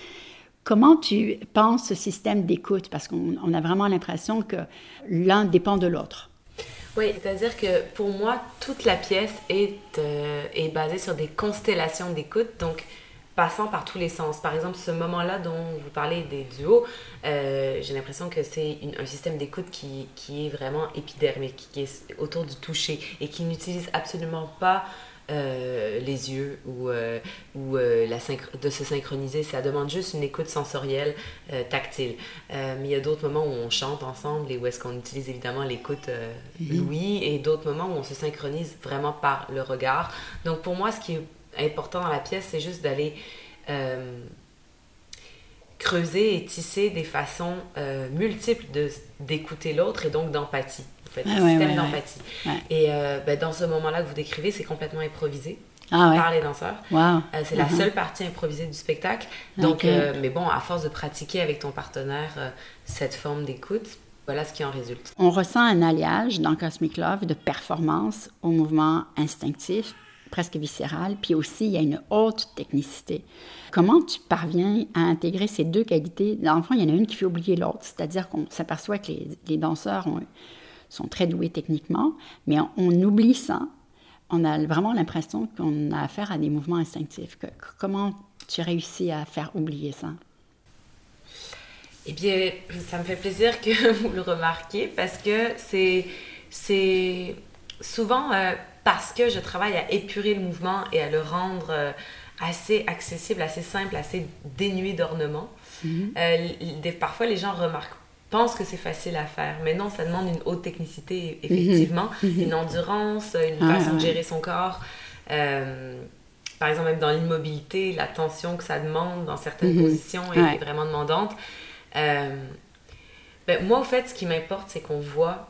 Comment tu penses ce système d'écoute? Parce qu'on a vraiment l'impression que l'un dépend de l'autre. Oui, c'est-à-dire que pour moi, toute la pièce est, euh, est basée sur des constellations d'écoute, donc passant par tous les sens. Par exemple, ce moment-là dont vous parlez des duos, euh, j'ai l'impression que c'est un système d'écoute qui, qui, est vraiment épidermique, qui est autour du toucher et qui n'utilise absolument pas euh, les yeux ou, euh, ou la de se synchroniser. Ça demande juste une écoute sensorielle, tactile. mais il y a d'autres moments où on chante ensemble et où est-ce qu'on utilise évidemment l'écoute oui, et d'autres moments où on se synchronise vraiment par le regard. Donc pour moi, ce qui est important dans la pièce, c'est juste d'aller creuser et tisser des façons multiples d'écouter l'autre et donc d'empathie fait, ah système d'empathie. Et euh, ben, dans ce moment-là que vous décrivez, c'est complètement improvisé. Ah par les danseurs. Euh, c'est la uh-huh. seule partie improvisée du spectacle. Donc, euh, mais bon, à force de pratiquer avec ton partenaire cette forme d'écoute, voilà ce qui en résulte. On ressent un alliage dans Cosmic Love de performance au mouvement instinctif, presque viscéral, puis aussi il y a une haute technicité. Comment tu parviens à intégrer ces deux qualités? Dans le il y en a une qui fait oublier l'autre, c'est-à-dire qu'on s'aperçoit que les, danseurs ont sont très doués techniquement, mais on, oublie ça. On a vraiment l'impression qu'on a affaire à des mouvements instinctifs. comment tu réussis à faire oublier ça? Eh bien, ça me fait plaisir que vous le remarquiez parce que c'est, c'est souvent euh, parce que je travaille à épurer le mouvement et à le rendre euh, assez accessible, assez simple, assez dénué d'ornement. Mhm. Euh, parfois, les gens remarquent pensent que c'est facile à faire, mais non, ça demande une haute technicité, effectivement, mhm. Mhm. une endurance, une ah, façon de gérer son corps. par exemple, même dans l'immobilité, la tension que ça demande dans certaines positions est, vraiment demandante. Ben, moi, au fait, ce qui m'importe, c'est qu'on voit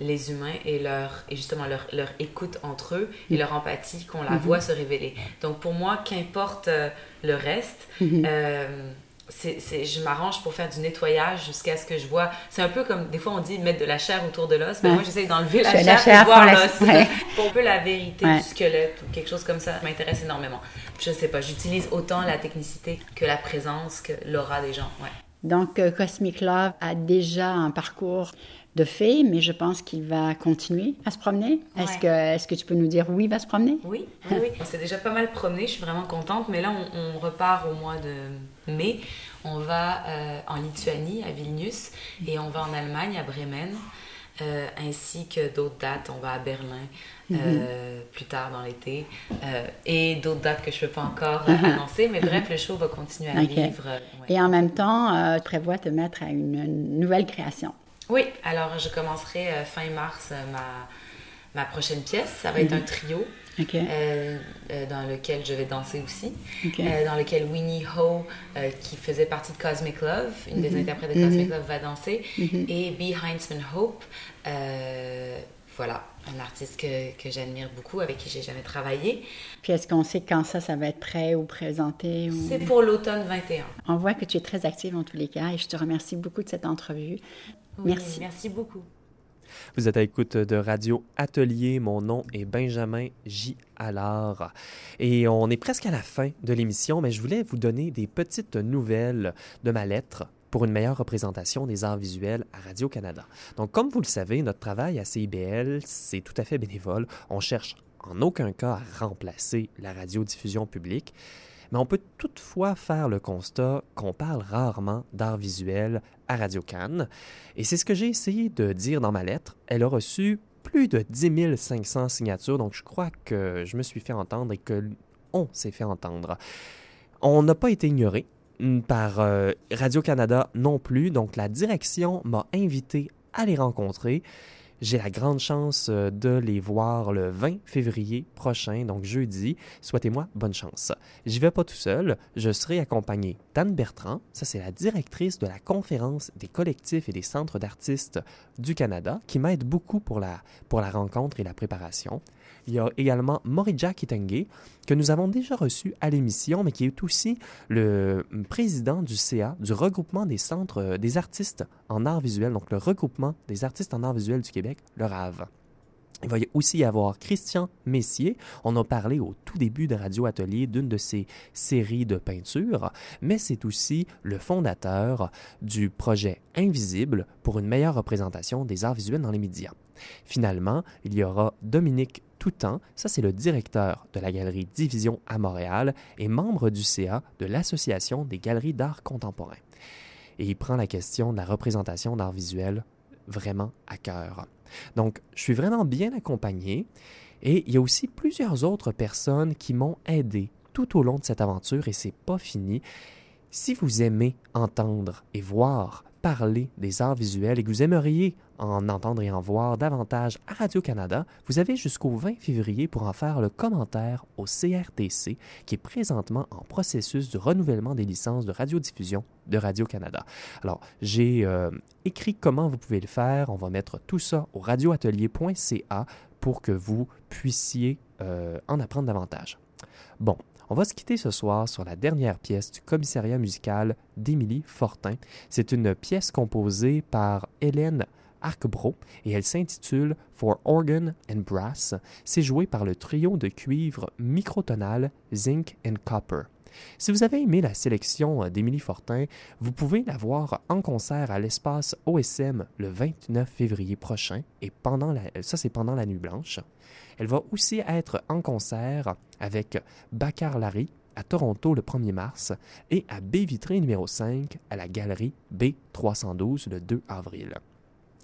les humains et leur et justement leur, leur écoute entre eux et leur empathie qu'on la mhm. voit se révéler. Donc pour moi, qu'importe euh, le reste, euh, c'est, je m'arrange pour faire du nettoyage jusqu'à ce que je vois. C'est un peu comme des fois on dit mettre de la chair autour de l'os, mais moi j'essaie d'enlever la, chair, pour voir l'os, pour un peu la vérité du squelette ou quelque chose comme ça. m'intéresse énormément. Je sais pas, j'utilise autant la technicité que la présence, que l'aura des gens. Ouais. Donc euh, Cosmic Love a déjà un parcours de fait, mais je pense qu'il va continuer à se promener. Est-ce que, est que tu peux nous dire où il va se promener? Oui, oui, oui. On s'est déjà pas mal promené, je suis vraiment contente, mais là, on, repart au mois de mai. On va euh, en Lituanie, à Vilnius, et on va en Allemagne, à Bremen, euh, ainsi que d'autres dates. On va à Berlin. Euh, mhm. plus tard dans l'été et d'autres dates que je ne peux pas encore annoncer. Mais bref, le show va continuer à vivre. Et en même temps, tu prévois te mettre à une nouvelle création. Oui, alors je commencerai euh, fin mars euh, ma, ma prochaine pièce. Ça va être un mhm. trio euh, dans lequel je vais danser aussi, dans lequel Winnie Ho, qui faisait partie de Cosmic Love, une des mhm. interprètes de Cosmic mhm. Love, va danser, et B. Heinzman Hope. voilà, un artiste que, que j'admire beaucoup, avec qui j'ai jamais travaillé. Puis est-ce qu'on sait quand ça, ça va être prêt ou présenté? C'est pour l'automne 21. On voit que tu es très active en tous les cas et je te remercie beaucoup de cette entrevue merci. Merci beaucoup. Vous êtes à l'écoute de Radio Atelier. Mon nom est Benjamin J. Allard. Et on est presque à la fin de l'émission, mais je voulais vous donner des petites nouvelles de ma lettre pour une meilleure représentation des arts visuels à Radio-Canada. Donc, comme vous le savez, notre travail à CIBL, c'est tout à fait bénévole. On cherche en aucun cas à remplacer la radiodiffusion publique. Mais on peut toutefois faire le constat qu'on parle rarement d'art visuel à Radio Cannes. Et c'est ce que j'ai essayé de dire dans ma lettre. Elle a reçu plus de 10 500 signatures, donc je crois que je me suis fait entendre et que on s'est fait entendre. On n'a pas été ignoré par euh, Radio-Canada non plus, donc la direction m'a invité à les rencontrer j'ai la grande chance euh, de les voir le 20 février prochain, donc jeudi. Souhaitez-moi bonne chance. J'y vais pas tout seul, je serai accompagné d'Anne Bertrand, ça c'est la directrice de la conférence des collectifs et des centres d'artistes du Canada, qui m'aide beaucoup pour la, pour la rencontre et la préparation. Il y a également Morija Kitenge, que nous avons déjà reçu à l'émission, mais qui est aussi le président du CA, du regroupement des centres euh, des artistes en art visuel, donc le regroupement des artistes en art visuel du Québec, le RAV. Il va aussi y avoir Christian Messier. On a parlé au tout début de Radio Atelier d'une de ses séries de peintures, mais c'est aussi le fondateur du projet Invisible pour une meilleure représentation des arts visuels dans les médias. Finalement, il y aura Dominique Toutant, ça c'est le directeur de la galerie Division à Montréal et membre du CA de l'Association des galeries d'art contemporain. Et il prend la question de la représentation d'art visuel vraiment à cœur. Donc, je suis vraiment bien accompagné et il y a aussi plusieurs autres personnes qui m'ont aidé tout au long de cette aventure et c'est pas fini. Si vous aimez entendre et voir parler des arts visuels et que vous aimeriez en entendre et en voir davantage à Radio-Canada, vous avez jusqu'au 20 février pour en faire le commentaire au CRTC, qui est présentement en processus de renouvellement des licences de radiodiffusion de Radio-Canada. Alors, j'ai euh, écrit comment vous pouvez le faire. On va mettre tout ça au radioatelier.ca pour que vous puissiez euh, en apprendre davantage. Bon, on va se quitter ce soir sur la dernière pièce du commissariat musical d'Émilie Fortin. C'est une pièce composée par Hélène Arcbro et elle s'intitule For Organ and Brass. C'est joué par le trio de cuivre microtonal Zinc and Copper. Si vous avez aimé la sélection d'Émilie Fortin, vous pouvez la voir en concert à l'espace OSM le 29 février prochain et pendant la, ça c'est pendant la nuit blanche. Elle va aussi être en concert avec Bakar Larry à Toronto le 1er mars et à Baie Vitrée numéro 5 à la galerie B312 le 2 avril.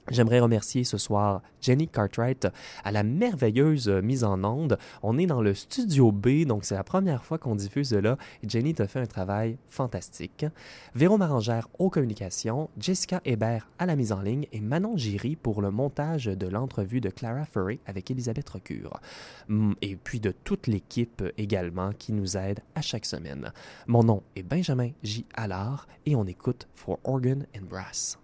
J'aimerais remercier ce soir Jenny Cartwright à la merveilleuse mise en onde. On est dans le studio B, donc c'est la première fois qu'on diffuse là. Jenny t'a fait un travail fantastique. Véro Marangère aux communications, Jessica Hébert à la mise en ligne et Manon Giry pour le montage de l'entrevue de Clara Furry avec Elisabeth Recure. Mm, et puis de toute l'équipe également qui nous aide à chaque semaine. Mon nom est Benjamin J. Allard et on écoute For Organ and Brass.